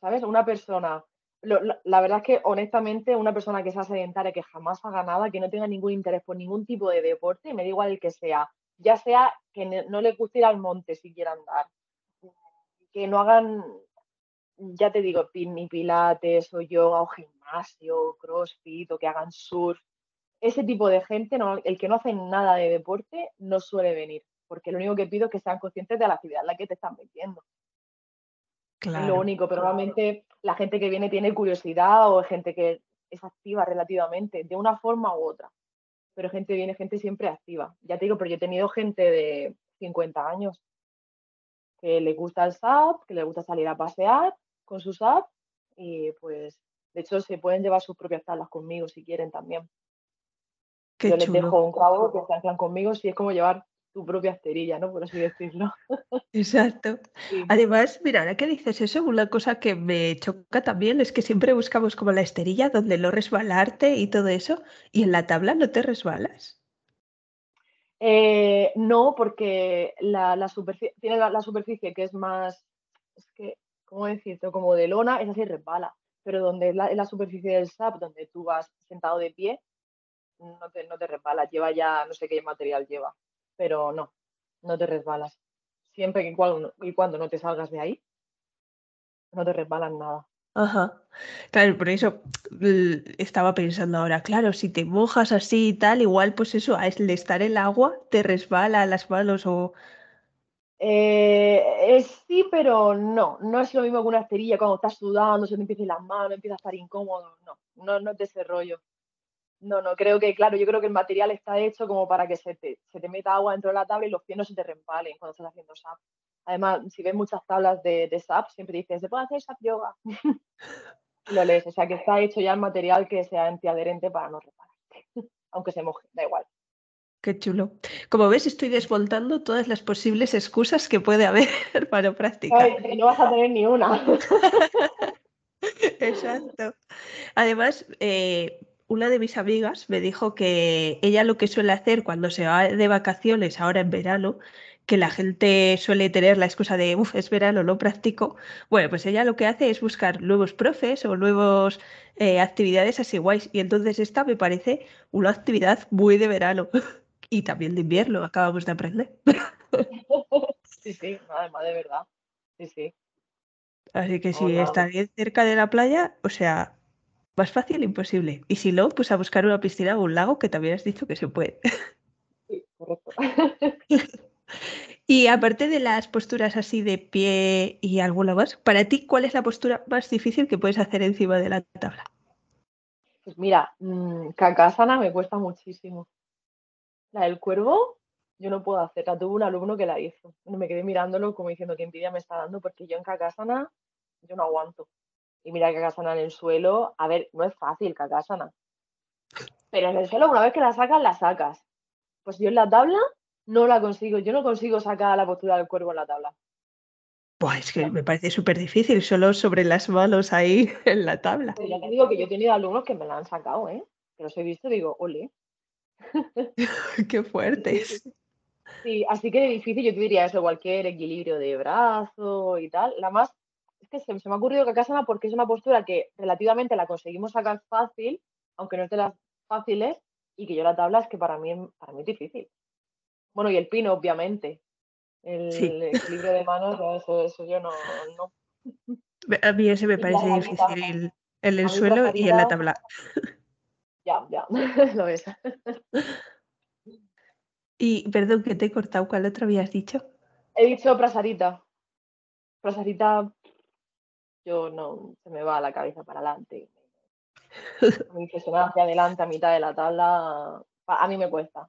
¿Sabes? Una persona, la, verdad es que honestamente, una persona que sea sedentaria, que jamás haga nada, que no tenga ningún interés por ningún tipo de deporte, me da igual el que sea, ya sea que no le guste ir al monte si quiera andar, que no hagan, ya te digo, ni pilates o yoga o gimnasio, crossfit o que hagan surf. Ese tipo de gente, el que no hace nada de deporte, no suele venir porque lo único que pido es que sean conscientes de la actividad en la que te están metiendo. Claro. Es lo único, pero realmente la gente que viene tiene curiosidad o gente que es activa relativamente, de una forma u otra. Pero gente viene, gente siempre activa. Ya te digo, pero yo he tenido gente de 50 años que le gusta el SAP, que le gusta salir a pasear con su SAP y pues de hecho se pueden llevar sus propias tablas conmigo si quieren también. yo les dejo un cabo que se anclan conmigo, si es como llevar tu propia esterilla, ¿no? Por así decirlo. [LAUGHS]
Exacto. Además, mira, ahora que dices eso, una cosa que me choca también es que siempre buscamos como la esterilla donde no resbalarte y todo eso, y en la tabla no te resbalas.
Eh, no, porque la, superficie, tiene la, superficie que es más, es que, ¿cómo decirlo? Como de lona, es así resbala. Pero donde es la, superficie del SAP, donde tú vas sentado de pie, no te, no te resbalas, lleva ya, no sé qué material lleva pero no, no te resbalas. Siempre que y cuando no te salgas de ahí, no te resbalas nada.
Ajá. Claro, por eso estaba pensando ahora, claro, si te mojas así y tal, igual pues eso, al estar el agua, te resbala las manos o...
Eh, sí, pero no. No es lo mismo que una esterilla cuando estás sudando, se te empiezan las manos, empieza a estar incómodo. No, no, no es de rollo. No, no, creo que, claro, yo creo que el material está hecho como para que se te, se meta agua dentro de la tabla y los pies no se te rempalen cuando estás haciendo SAP. Además, si ves muchas tablas de, de SAP, siempre dicen, ¿se puede hacer SAP yoga? [LAUGHS] lo lees, o sea que está hecho ya el material que sea antiadherente para no repararte, [LAUGHS] aunque se moje, da igual.
Qué chulo. Como ves, estoy desvoltando todas las posibles excusas que puede haber [LAUGHS] para practicar.
no vas a tener ni una. [LAUGHS]
Exacto. Además, eh, una de mis amigas me dijo que ella lo que suele hacer cuando se va de vacaciones ahora en verano que la gente suele tener la excusa de, uff, es verano, no practico. Bueno, pues ella lo que hace es buscar nuevos profes o nuevas eh, actividades así guays. Y entonces esta me parece una actividad muy de verano [LAUGHS] y también de invierno, acabamos de aprender. [LAUGHS]
Sí, sí, además de verdad. Sí, sí.
Así que si está bien cerca de la playa, o sea, más fácil imposible. Y si no, pues a buscar una piscina o un lago que también has dicho que se puede.
Sí, correcto. [LAUGHS]
Y aparte de las posturas así de pie y alguna más, para ti, ¿cuál es la postura más difícil que puedes hacer encima de la tabla?
Pues mira, mmm, Kakasana me cuesta muchísimo. La del cuervo, yo no puedo hacerla. Tuve un alumno que la hizo. Me quedé mirándolo como diciendo que envidia me está dando, porque yo en Kakasana, yo no aguanto. Y mira Kakasana en el suelo, a ver, no es fácil Kakasana. Pero en el suelo, una vez que la sacas, la sacas. Pues yo en la tabla no la consigo. Yo no consigo sacar la postura del cuervo en la tabla.
Pues es que me parece súper difícil, solo sobre las manos ahí [LAUGHS] en la tabla.
Pues ya te digo que yo he tenido alumnos que me la han sacado, ¿eh? Que los he visto y digo, ole. [LAUGHS] [LAUGHS]
Qué fuerte.
Sí, así que difícil, yo te diría eso, cualquier equilibrio de brazo y tal. La más, es que se, me ha ocurrido que Kakasana porque es una postura que relativamente la conseguimos sacar fácil, aunque no es de las fáciles, y que yo la tabla es que para mí, para mí es difícil. Bueno, y el pino, obviamente. El, equilibrio de manos, eso, yo no,
A mí ese me parece difícil en el suelo y en la tabla. [LAUGHS]
Ya, ya, [LAUGHS] lo ves.
Y perdón que te he cortado, ¿cuál otro habías dicho?
He dicho prasarita. Prasarita, yo no, se me va la cabeza para adelante. [LAUGHS] Mi hacia adelante a mitad de la tabla, a mí me cuesta.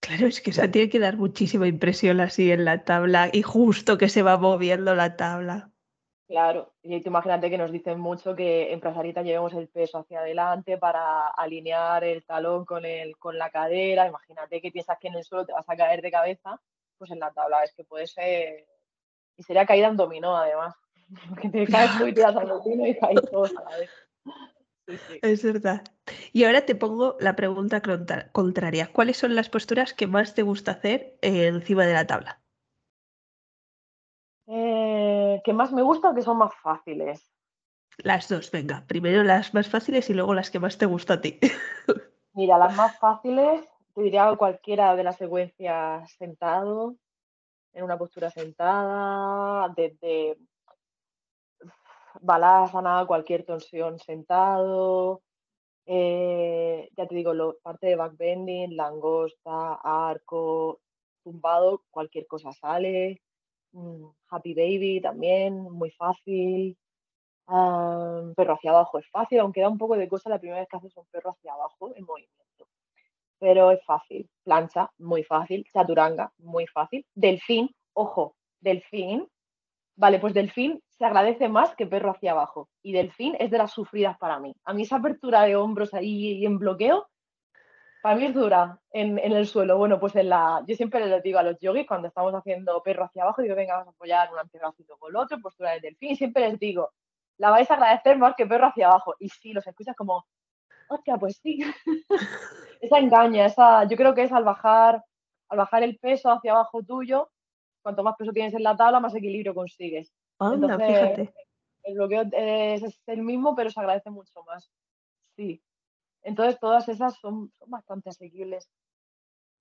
Claro, es que eso tiene que dar muchísima impresión así en la tabla y justo que se va moviendo la tabla.
Claro, y imagínate que nos dicen mucho que en Prasarita llevemos el peso hacia adelante para alinear el talón con, el, con la cadera. Imagínate que piensas que en el suelo te vas a caer de cabeza, pues en la tabla es que puede ser. Y sería caída en dominó, además. [LAUGHS] Porque te caes tú y al dominó y caes todos a la vez.
Es verdad. Y ahora te pongo la pregunta contraria. ¿Cuáles son las posturas que más te gusta hacer encima de la tabla?
Eh, ¿Qué más me gusta o que son más fáciles?
Las dos, venga. Primero las más fáciles y luego las que más te gusta a ti. [LAUGHS]
Mira, las más fáciles, te diría cualquiera de las secuencias sentado, en una postura sentada, desde balasana, cualquier tensión sentado, eh, ya te digo, lo, parte de backbending, langosta, arco, tumbado, cualquier cosa sale. Mm, happy Baby también, muy fácil. perro hacia abajo es fácil, aunque da un poco de cosa la primera vez que haces un perro hacia abajo en movimiento. Pero es fácil. Plancha, muy fácil. Chaturanga, muy fácil. Delfín, ojo, delfín. Vale, pues delfín se agradece más que perro hacia abajo. Y delfín es de las sufridas para mí. A mí esa apertura de hombros ahí en bloqueo, para mí es dura en, el suelo. Bueno, pues en la, yo siempre les digo a los yogis cuando estamos haciendo perro hacia abajo, digo, venga, vamos a apoyar un antebrazito con el otro, postura de delfín. Y siempre les digo, la vais a agradecer más que perro hacia abajo. Y sí, los escuchas como, hostia, pues sí. [LAUGHS] esa engaña, esa, yo creo que es al bajar, al bajar el peso hacia abajo tuyo, cuanto más peso tienes en la tabla, más equilibrio consigues.
Anda, fíjate.
El bloqueo es, el mismo, pero se agradece mucho más. Sí. Entonces, todas esas son, bastante asequibles.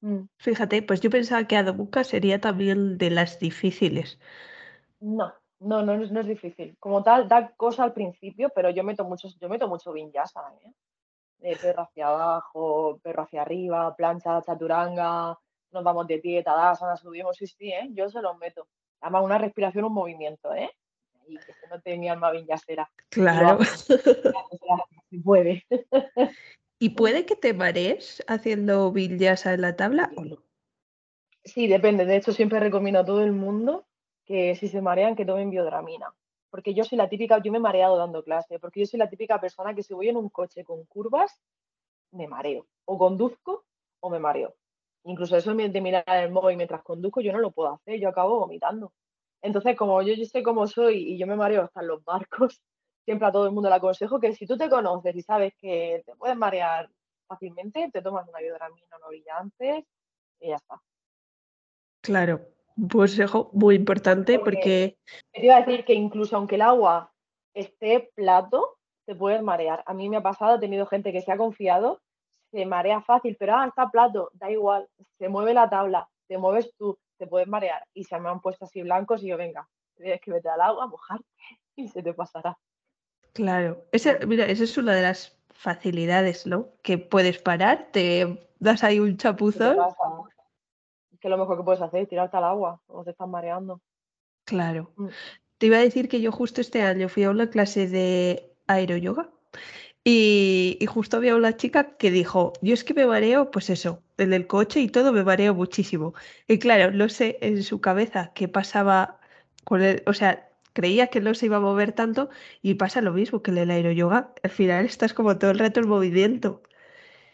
Mm. Fíjate, pues yo pensaba que Adobuka sería también de las difíciles.
No, no, no, no es difícil. Como tal, da cosa al principio, pero yo meto mucho, yo meto mucho vinyasa, ¿eh? De perro hacia abajo, perro hacia arriba, plancha, chaturanga, nos vamos de pie, tadasana, subimos, sí, sí, ¿eh? Yo se los meto. Además, una respiración, un movimiento, ¿eh? Y que se note mi alma vinyasera.
Claro.
Si [LAUGHS] puede.
¿Y puede que te marees haciendo vinyasa en la tabla o no?
Sí, depende. De hecho, siempre recomiendo a todo el mundo que si se marean, que tomen biodramina. Porque yo soy la típica, yo me he mareado dando clase, porque yo soy la típica persona que si voy en un coche con curvas, me mareo. O conduzco o me mareo. Incluso eso de mirar el móvil mientras conduzco, yo no lo puedo hacer, yo acabo vomitando. Entonces, como yo, yo sé cómo soy y yo me mareo hasta en los barcos, siempre a todo el mundo le aconsejo que si tú te conoces y sabes que te puedes marear fácilmente, te tomas una biodramina no brillante y ya está.
Claro, un consejo muy importante porque...
Te iba a decir que incluso aunque el agua esté plato, te puedes marear. A mí me ha pasado, he tenido gente que se ha confiado, se marea fácil, pero ah, está plato, da igual, se mueve la tabla, te mueves tú, te puedes marear. Y se me han puesto así blancos y yo, venga, tienes que meter al agua, mojarte [LAUGHS] y se te pasará.
Claro, esa, mira, esa es una de las facilidades, ¿no? Que puedes parar, te das ahí un chapuzón
que lo mejor que puedes hacer es tirarte al agua o te estás mareando.
Claro. Mm. Te iba a decir que yo justo este año fui a una clase de aeroyoga y, y justo había una chica que dijo, yo es que me mareo, pues eso, en el coche y todo me mareo muchísimo. Y claro, no sé en su cabeza qué pasaba con él, o sea, creía que no se iba a mover tanto y pasa lo mismo que en el aeroyoga. Al final estás como todo el rato en movimiento.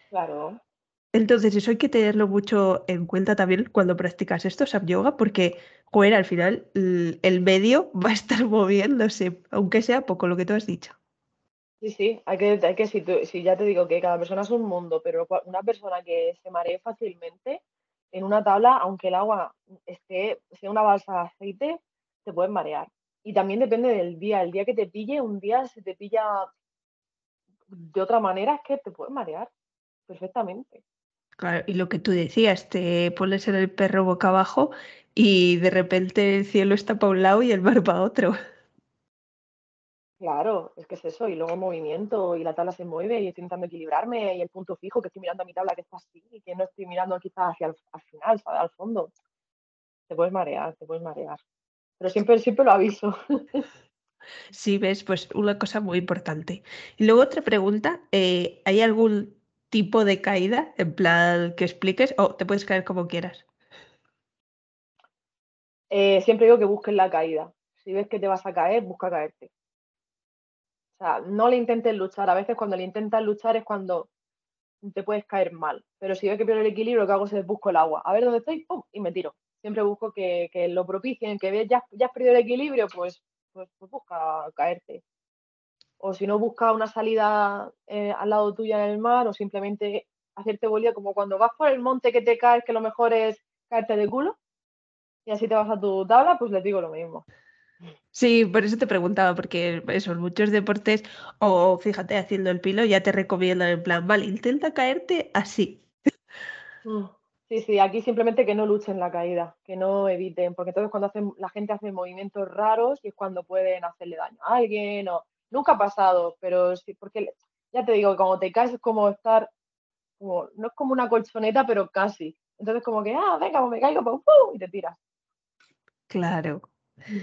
Claro.
Entonces, eso hay que tenerlo mucho en cuenta también cuando practicas esto, Sab Yoga, porque, joder, al final el medio [LAUGHS] va a estar moviéndose, aunque sea poco lo que tú has dicho.
Sí, sí, hay que, hay que si, ya te digo que cada persona es un mundo, pero una persona que se maree fácilmente en una tabla, aunque el agua esté, sea una balsa de aceite, te puedes marear. Y también depende del día. El día que te pille, un día se te pilla de otra manera, es que te puedes marear perfectamente.
Claro, y lo que tú decías, te pones en el perro boca abajo y de repente el cielo está para un lado y el mar para otro.
Claro, es que es eso, y luego movimiento, y la tabla se mueve, y estoy intentando equilibrarme, y el punto fijo, que estoy mirando a mi tabla que está así, y que no estoy mirando quizás hacia el al final, al fondo. Te puedes marear, te puedes marear. Pero siempre, siempre lo aviso. [LAUGHS]
Sí, ves, pues una cosa muy importante. Y luego otra pregunta, eh, ¿hay algún tipo de caída, en plan que expliques, o te puedes caer como quieras?
Eh, siempre digo que busques la caída. Si ves que te vas a caer, busca caerte. O sea, no le intentes luchar. A veces cuando le intentas luchar es cuando te puedes caer mal. Pero si ves que pierdo el equilibrio, lo que hago es busco el agua. A ver dónde estoy, ¡pum! y me tiro. Siempre busco que, lo propicien, que ves ya, ya has perdido el equilibrio, pues, pues, pues busca caerte o si no busca una salida eh, al lado tuya en el mar o simplemente hacerte bolilla como cuando vas por el monte que te caes, que lo mejor es caerte de culo y así te vas a tu tabla, pues les digo lo mismo.
Sí, por eso te preguntaba, porque eso, en muchos deportes, o fíjate, haciendo el pilo, ya te recomiendan en plan, vale, intenta caerte así.
Mm, sí, sí, aquí simplemente que no luchen la caída, que no eviten, porque entonces cuando hacen, la gente hace movimientos raros y es cuando pueden hacerle daño a alguien o Nunca ha pasado, pero sí, porque ya te digo que cuando te caes es como estar, como, no es como una colchoneta, pero casi. Entonces como que, ah, venga, pues me caigo, pum, pum, y te tiras.
Claro. Mm.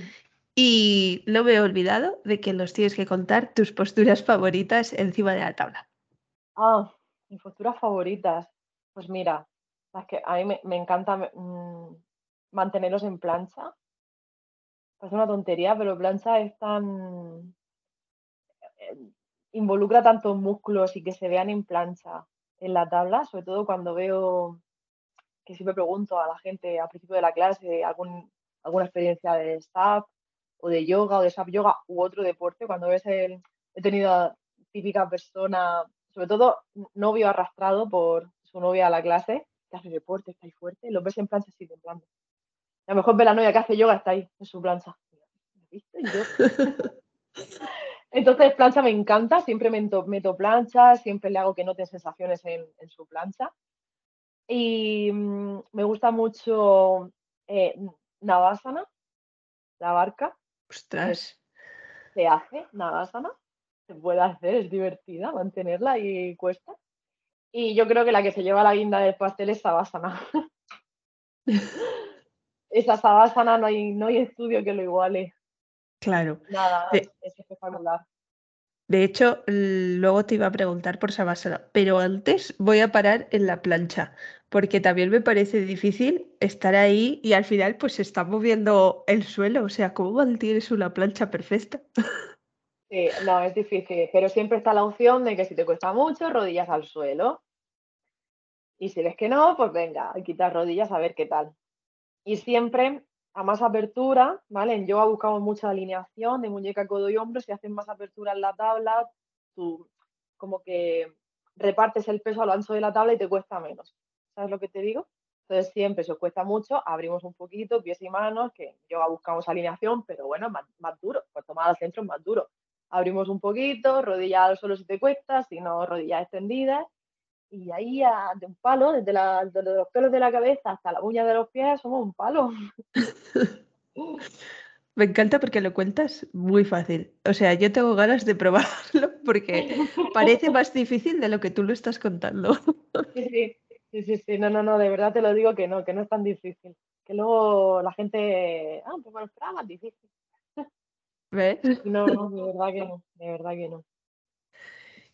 Y no me he olvidado de que nos tienes que contar tus posturas favoritas encima de la tabla.
Ah, mis posturas favoritas. Pues mira, es que a mí me, encanta mm, mantenerlos en plancha. Es una tontería, pero plancha es tan, involucra tantos músculos y que se vean en plancha en la tabla, sobre todo cuando veo que siempre pregunto a la gente al principio de la clase algún, alguna experiencia de staff o de yoga o de SAP yoga u otro deporte, cuando ves el, he tenido a típica persona, sobre todo novio arrastrado por su novia a la clase, que hace deporte, está ahí fuerte, lo ves en plancha así temblando. A lo mejor ve la novia que hace yoga, está ahí en su plancha. ¿Viste? [LAUGHS] Entonces, plancha me encanta, siempre meto, meto plancha, siempre le hago que noten sensaciones en, su plancha. Y mm, me gusta mucho eh, Navasana, la barca.
Ostras.
Se hace Navasana, se puede hacer, es divertida mantenerla y cuesta. Y yo creo que la que se lleva la guinda del pastel es Savasana. [LAUGHS] esa sabásana no hay, no hay estudio que lo iguale.
Claro.
Nada,
De,
es, es espectacular.
de hecho, luego te iba a preguntar por Savasana, pero antes voy a parar en la plancha, porque también me parece difícil estar ahí y al final pues se está moviendo el suelo. O sea, ¿cómo mantienes una plancha perfecta? [LAUGHS]
Sí, no, es difícil, pero siempre está la opción de que si te cuesta mucho, rodillas al suelo. Y si ves que no, pues venga, quitar rodillas a ver qué tal. Y siempre a más apertura, ¿vale? En yoga buscamos mucha alineación de muñeca, codo y hombro. Si haces más apertura en la tabla, tú como que repartes el peso a lo ancho de la tabla y te cuesta menos. ¿Sabes lo que te digo? Entonces siempre, si os cuesta mucho, abrimos un poquito, pies y manos, que en yoga buscamos alineación, pero bueno, más, más duro, pues tomar al centro más duro. Abrimos un poquito, rodillas al suelo si te cuesta, si no, rodillas extendidas y ahí a- de un palo, desde, la- desde los pelos de la cabeza hasta la uña de los pies, somos un palo. [LAUGHS]
Me encanta porque lo cuentas muy fácil. O sea, yo tengo ganas de probarlo [LAUGHS] porque parece más difícil de lo que tú lo estás contando. [LAUGHS]
Sí, sí, sí, sí, no, no, no, de verdad te lo digo que no, que no es tan difícil. Que luego la gente, ah, pues me lo esperaba más difícil.
¿Ves?
No, de verdad que no, de verdad que no.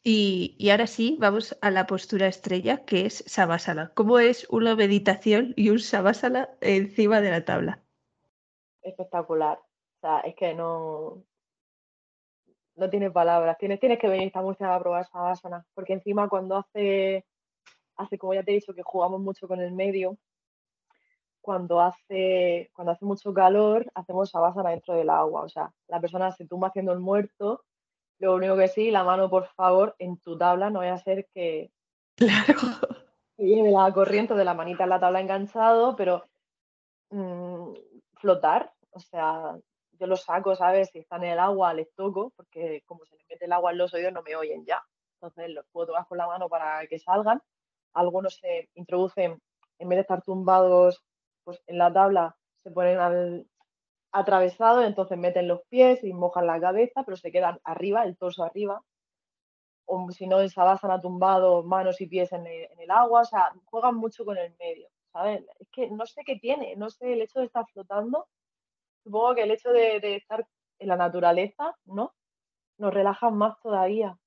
Y, y ahora sí, vamos a la postura estrella, que es Savasana. ¿Cómo es una meditación y un Savasana encima de la tabla?
Espectacular. O sea, es que no, no tiene palabras. Tienes, tienes que venir esta Murcia a probar esa asana, porque encima cuando hace, hace, como ya te he dicho, que jugamos mucho con el medio, cuando hace, cuando hace mucho calor, hacemos sabásana dentro del agua. O sea, la persona se tumba haciendo el muerto. Lo único que sí, la mano, por favor, en tu tabla, no vaya a ser que, [LAUGHS]
Claro.
que lleve la corriente de la manita en la tabla enganchado, pero mm, flotar. O sea, yo los saco, ¿sabes? Si están en el agua, les toco, porque como se les mete el agua en los oídos, no me oyen ya. Entonces los puedo tocar con la mano para que salgan. Algunos se introducen, en vez de estar tumbados pues, en la tabla, se ponen al atravesado, entonces meten los pies y mojan la cabeza, pero se quedan arriba, el torso arriba. O si no, en sabásana tumbado, manos y pies en el, agua. O sea, juegan mucho con el medio, ¿sabes? Es que no sé qué tiene, no sé, el hecho de estar flotando supongo que el hecho de, de estar en la naturaleza, ¿no? Nos relaja más todavía.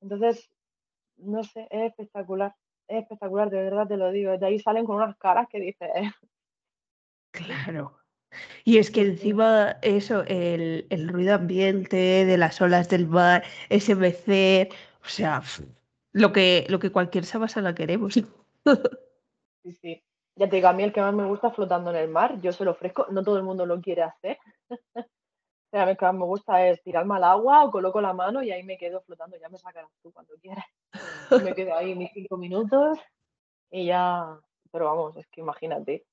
Entonces, no sé, es espectacular, es espectacular, de verdad te lo digo. De ahí salen con unas caras que dices, "Eh,
Claro. Y es que encima eso, el, el ruido ambiente de las olas del mar, ese mecer, o sea, lo que, lo que cualquier Savasana queremos. [LAUGHS]
sí, sí. Ya te digo, a mí el que más me gusta es flotando en el mar, yo se lo ofrezco, no todo el mundo lo quiere hacer. [LAUGHS] Pero a mí el que más me gusta es tirarme al agua o coloco la mano y ahí me quedo flotando, ya me sacarás tú cuando quieras. Me quedo ahí mis cinco minutos y ya, pero vamos, es que imagínate.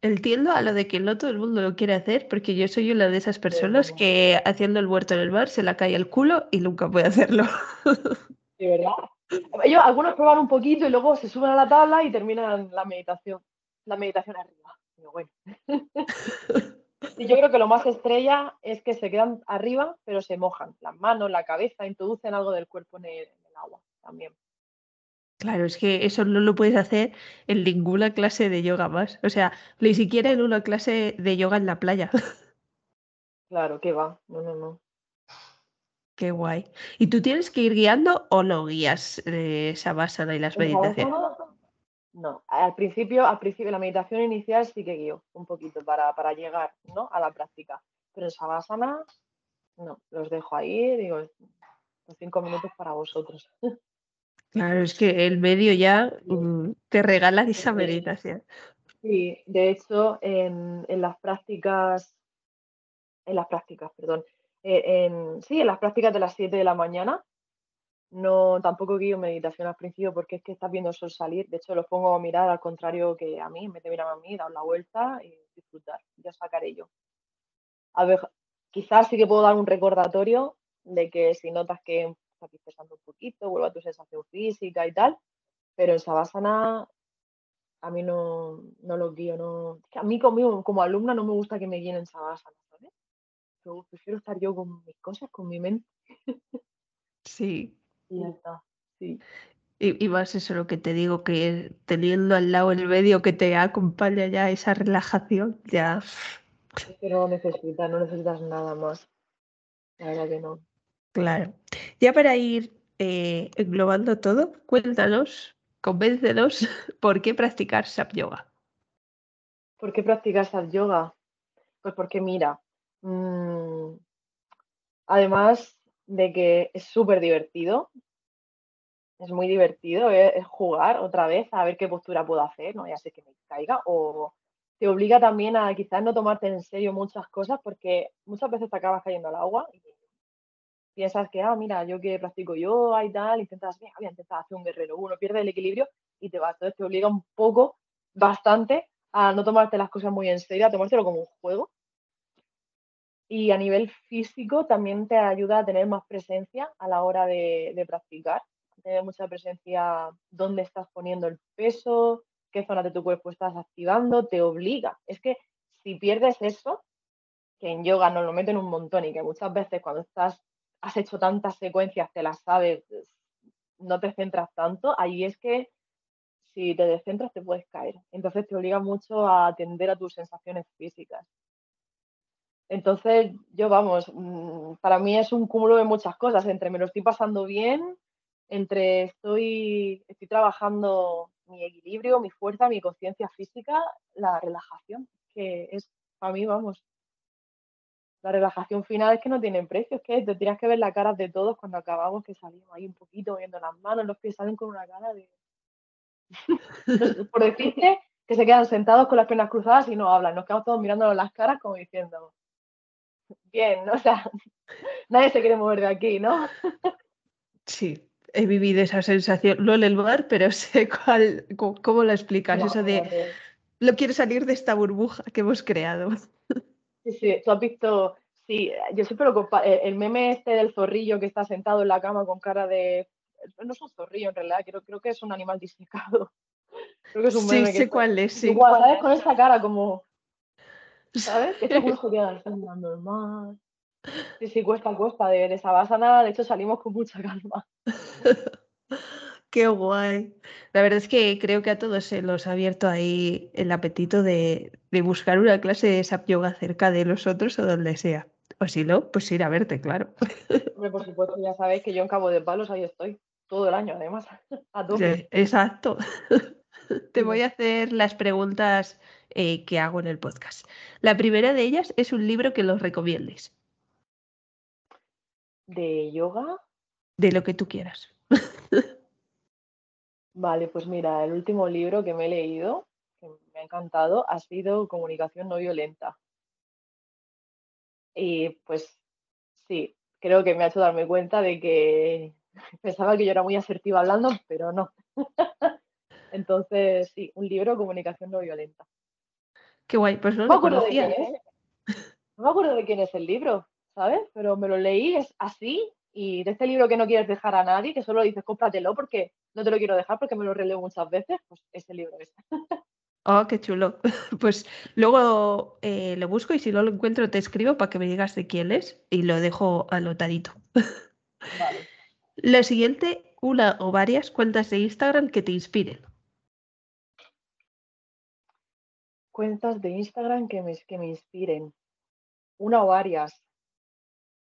Entiendo a lo de que no todo el mundo lo quiere hacer, porque yo soy una de esas personas que haciendo el huerto en el mar se la cae el culo y nunca puede hacerlo.
de verdad. Ellos, algunos prueban un poquito y luego se suben a la tabla y terminan la meditación. La meditación arriba. Bueno. Y yo creo que lo más estrella es que se quedan arriba, pero se mojan. Las manos, la cabeza, introducen algo del cuerpo en el agua también.
Claro, es que eso no lo puedes hacer en ninguna clase de yoga más. O sea, ni siquiera en una clase de yoga en la playa. [LAUGHS]
Claro, que va. No, no, no.
Qué guay. ¿Y tú tienes que ir guiando o no guías eh, Savasana y las
En
meditaciones?
No. Al principio, al principio, la meditación inicial sí que guío un poquito para, para llegar, ¿no? a la práctica. Pero en Savasana, no. Los dejo ahí, digo, "Estos cinco minutos para vosotros.
Claro, es que el medio ya mm, te regala esa meditación.
Sí, de hecho, en, en las prácticas, en las prácticas, perdón, eh, en, sí, en las prácticas de las 7 de la mañana, no, tampoco guío meditación al principio porque es que estás viendo el sol salir. De hecho, los pongo a mirar al contrario que a mí, en vez de mirar a mí, dar la vuelta y disfrutar. Ya sacaré yo. A ver, quizás sí que puedo dar un recordatorio de que si notas que estás dispersando un poquito, vuelve a tu sensación física y tal, pero en Savasana a mí no, no los guío, no. a mí conmigo, como alumna no me gusta que me guíen en Savasana, ¿sabes? Yo prefiero estar yo con mis cosas, con mi mente
Sí.
y ya está. Sí.
Y, y, más eso lo que te digo, que teniendo al lado el medio que te acompaña ya esa relajación, ya...
Es que no necesitas, no necesitas nada más. La verdad que no.
Claro. Ya para ir eh, englobando todo, cuéntanos, convéncenos, [LAUGHS] ¿por qué practicar SAP Yoga?
¿Por qué practicar SAP Yoga? Pues porque mira, mmm, además de que es súper divertido, es muy divertido es, jugar otra vez a ver qué postura puedo hacer, ¿no? Ya sé que me caiga, o te obliga también a quizás no tomarte en serio muchas cosas porque muchas veces te acabas cayendo al agua y piensas que, ah, mira, yo que practico yoga y tal, intentas, voy a intentar hacer un guerrero, uno pierde el equilibrio y te vas. Entonces te obliga un poco, bastante, a no tomarte las cosas muy en serio, a tomártelo como un juego. Y a nivel físico también te ayuda a tener más presencia a la hora de, de practicar tener mucha presencia dónde estás poniendo el peso, qué zonas de tu cuerpo estás activando, te obliga. Es que si pierdes eso, que en yoga nos lo meten un montón y que muchas veces cuando estás, has hecho tantas secuencias, te las sabes, no te centras tanto, ahí es que si te descentras te puedes caer. Entonces te obliga mucho a atender a tus sensaciones físicas. Entonces, yo vamos, mm, para mí es un cúmulo de muchas cosas, entre me lo estoy pasando bien, entre estoy, estoy trabajando mi equilibrio, mi fuerza, mi conciencia física, la relajación, que es para mí, vamos, la relajación final es que no tiene precio, es que te tienes que ver la cara de todos cuando acabamos, que salimos ahí un poquito viendo las manos, los pies salen con una cara de... [LAUGHS] Por decirte que se quedan sentados con las piernas cruzadas y no hablan, nos quedamos todos mirándonos las caras como diciendo, bien, ¿no? [LAUGHS] o sea, nadie se quiere mover de aquí, ¿no?
Sí, he vivido esa sensación, no en el bar, pero [LAUGHS] sé cuál, cómo, lo explicas, eso de lo quiero salir de esta burbuja que hemos creado.
Sí, sí, tú has visto, sí, yo siempre lo comparo, el meme este del zorrillo que está sentado en la cama con cara de, no es un zorrillo en realidad, creo, creo que es un animal disecado. [LAUGHS]
Creo que es un meme. Sí, sé cuál es, sí.
Igual, ¿sabes? Con esta cara como, ¿sabes? Este curso queda normal. Sí, sí, cuesta, cuesta. De, de esa básana, de hecho, salimos con mucha calma. [LAUGHS]
Qué guay. La verdad es que creo que a todos se los ha abierto ahí el apetito de, buscar una clase de SAP yoga cerca de nosotros o donde sea. O si no, pues ir a verte, claro. [LAUGHS]
Hombre, por supuesto, ya sabéis que yo en Cabo de Palos ahí estoy, todo el año además. [LAUGHS] A
exacto. [LAUGHS] Te voy a hacer las preguntas eh, que hago en el podcast. La primera de ellas es un libro que los recomiendes.
¿De yoga?
De lo que tú quieras.
Vale, pues mira, el último libro que me he leído, que me ha encantado, ha sido Comunicación no violenta. Y pues sí, creo que me ha hecho darme cuenta de que [LAUGHS] pensaba que yo era muy asertiva hablando, pero no. [LAUGHS] Entonces, sí, un libro, Comunicación no violenta.
Qué guay, pues no, lo conocía.
¿eh? No me acuerdo de quién es el libro. ¿sabes? Pero me lo leí es así y de este libro que no quieres dejar a nadie, que solo dices cómpratelo porque no te lo quiero dejar porque me lo releo muchas veces, pues ese libro es.
Oh, qué chulo. [LAUGHS] Pues luego eh, lo busco y si no lo encuentro te escribo para que me digas de quién es y lo dejo anotadito. Vale. [LAUGHS] Lo siguiente, una o varias cuentas de Instagram que te inspiren.
Cuentas de Instagram que me, que me inspiren. Una o varias.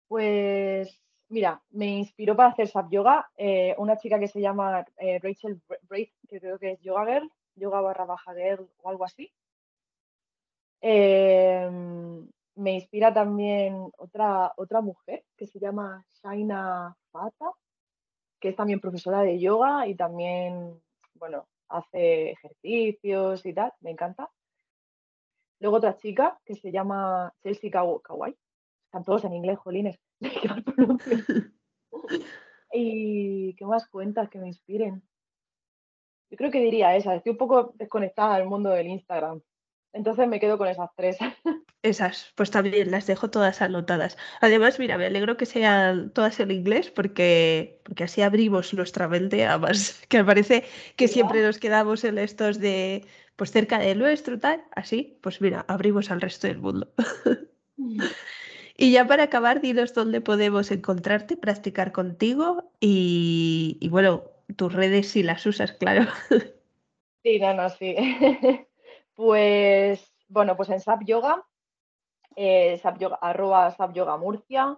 Pues mira, me inspiró para hacer SAP Yoga eh, una chica que se llama eh, Rachel Braith, que creo que es Yoga Girl, Yoga barra baja girl o algo así. Em, me inspira también otra, otra mujer que se llama Shaina Fata, que es también profesora de yoga y también, bueno, hace ejercicios y tal, me encanta. Luego otra chica que se llama Chelsea Kawai, están todos en inglés, jolines. [LAUGHS] y qué más cuentas que me inspiren. Yo creo que diría esa, estoy un poco desconectada del mundo del Instagram. Entonces me quedo con esas tres. [LAUGHS]
Esas, pues también las dejo todas anotadas. Además, mira, me alegro que sean todas en inglés porque, porque así abrimos nuestra mente a más. [LAUGHS] Que me parece que siempre nos quedamos en estos de, pues cerca de nuestro, tal. Así, pues mira, abrimos al resto del mundo. Y ya para acabar, dinos dónde podemos encontrarte, practicar contigo y, bueno, tus redes si las usas, claro.
Sí, no, no, sí. [LAUGHS] pues, bueno, pues en SAP Yoga, eh, SAP Yoga, arroba SAP Yoga Murcia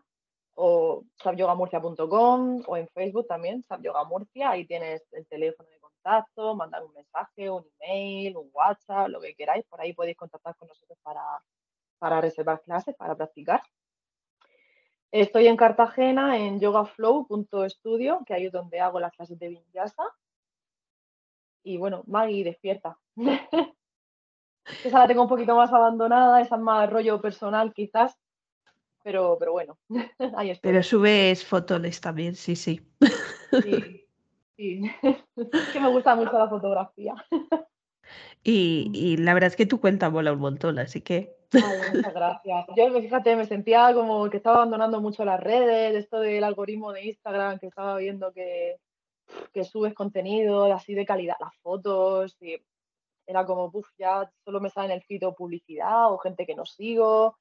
o sapyogamurcia.com o en Facebook también, SAP Yoga Murcia, ahí tienes el teléfono de contacto, mandar un mensaje, un email, un WhatsApp, lo que queráis, por ahí podéis contactar con nosotros para, para reservar clases, para practicar. Estoy en Cartagena en yogaflow.studio, que ahí es donde hago las clases de Vinyasa. Y bueno, Maggie despierta. [LAUGHS] esa la tengo un poquito más abandonada, esa es más rollo personal quizás, pero, pero bueno, [LAUGHS] ahí estoy.
Pero subes fotos también, sí, sí.
Sí, sí. [LAUGHS] que me gusta mucho la fotografía.
Y, y, la verdad es que tu cuenta mola un montón, así que
muchas gracias. Yo, fíjate, me sentía como que estaba abandonando mucho las redes, esto del algoritmo de Instagram, que estaba viendo que, que subes contenido así de calidad, las fotos, y era como, puff, ya solo me sale en el feed publicidad o gente que no sigo.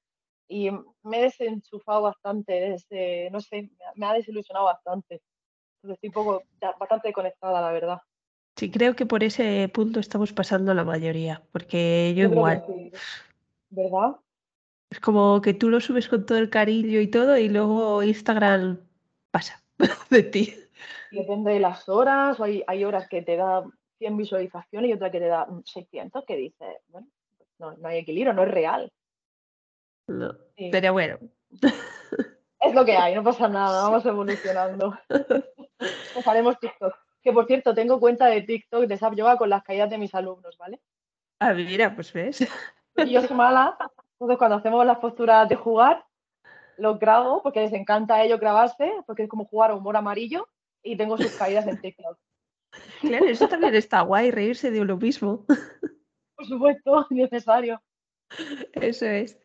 Y me he desenchufado bastante de ese, no sé, me ha desilusionado bastante. Entonces estoy poco, bastante desconectada, la verdad.
Sí, creo que por ese punto estamos pasando la mayoría, porque yo, igual.
¿Verdad?
Es como que tú lo subes con todo el cariño y todo y luego Instagram pasa [LAUGHS] de ti.
Depende de las horas, o hay, hay horas que te da 100 visualizaciones y otra que te da 600, que dices, bueno, no, hay equilibrio, no es real.
No, Pero bueno. [LAUGHS]
Es lo que hay, no pasa nada, vamos evolucionando. Pues haremos TikTok. Que por cierto, tengo cuenta de TikTok de SAP Yoga con las caídas de mis alumnos, ¿vale?
Ah, mira, pues ves.
Y yo soy mala, entonces cuando hacemos las posturas de jugar, los grabo porque les encanta a ellos grabarse, porque es como jugar a humor amarillo y tengo sus caídas en TikTok.
Claro, eso también está guay, reírse de uno mismo.
Por supuesto, [LAUGHS] necesario.
Eso es.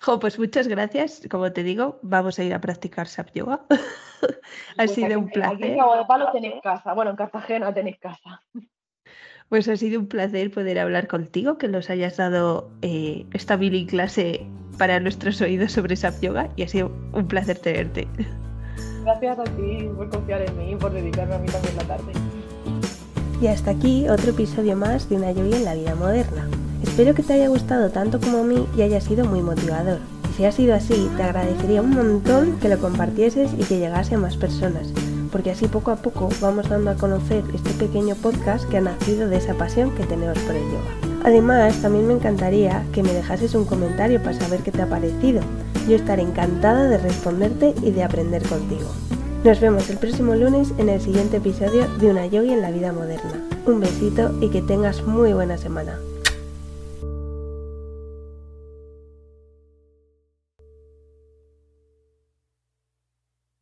Jo, pues muchas gracias. Como te digo, vamos a ir a practicar SAP Yoga. [LAUGHS] ha
pues
sido un placer. Aquí
en Palo tenéis casa. Bueno, en Cartagena tenéis casa.
Pues ha sido un placer poder hablar contigo, que nos hayas dado eh, esta mini clase para nuestros oídos sobre SAP Yoga y ha sido un placer tenerte.
Gracias a ti por confiar en mí y por dedicarme a mí también la tarde.
Y hasta aquí otro episodio más de una yoga en la vida moderna. Espero que te haya gustado tanto como a mí y haya sido muy motivador. Y si ha sido así, te agradecería un montón que lo compartieses y que llegase a más personas porque así poco a poco vamos dando a conocer este pequeño podcast que ha nacido de esa pasión que tenemos por el yoga. Además, también me encantaría que me dejases un comentario para saber qué te ha parecido. Yo estaré encantada de responderte y de aprender contigo. Nos vemos el próximo lunes en el siguiente episodio de Una Yogi en la vida moderna. Un besito y que tengas muy buena semana.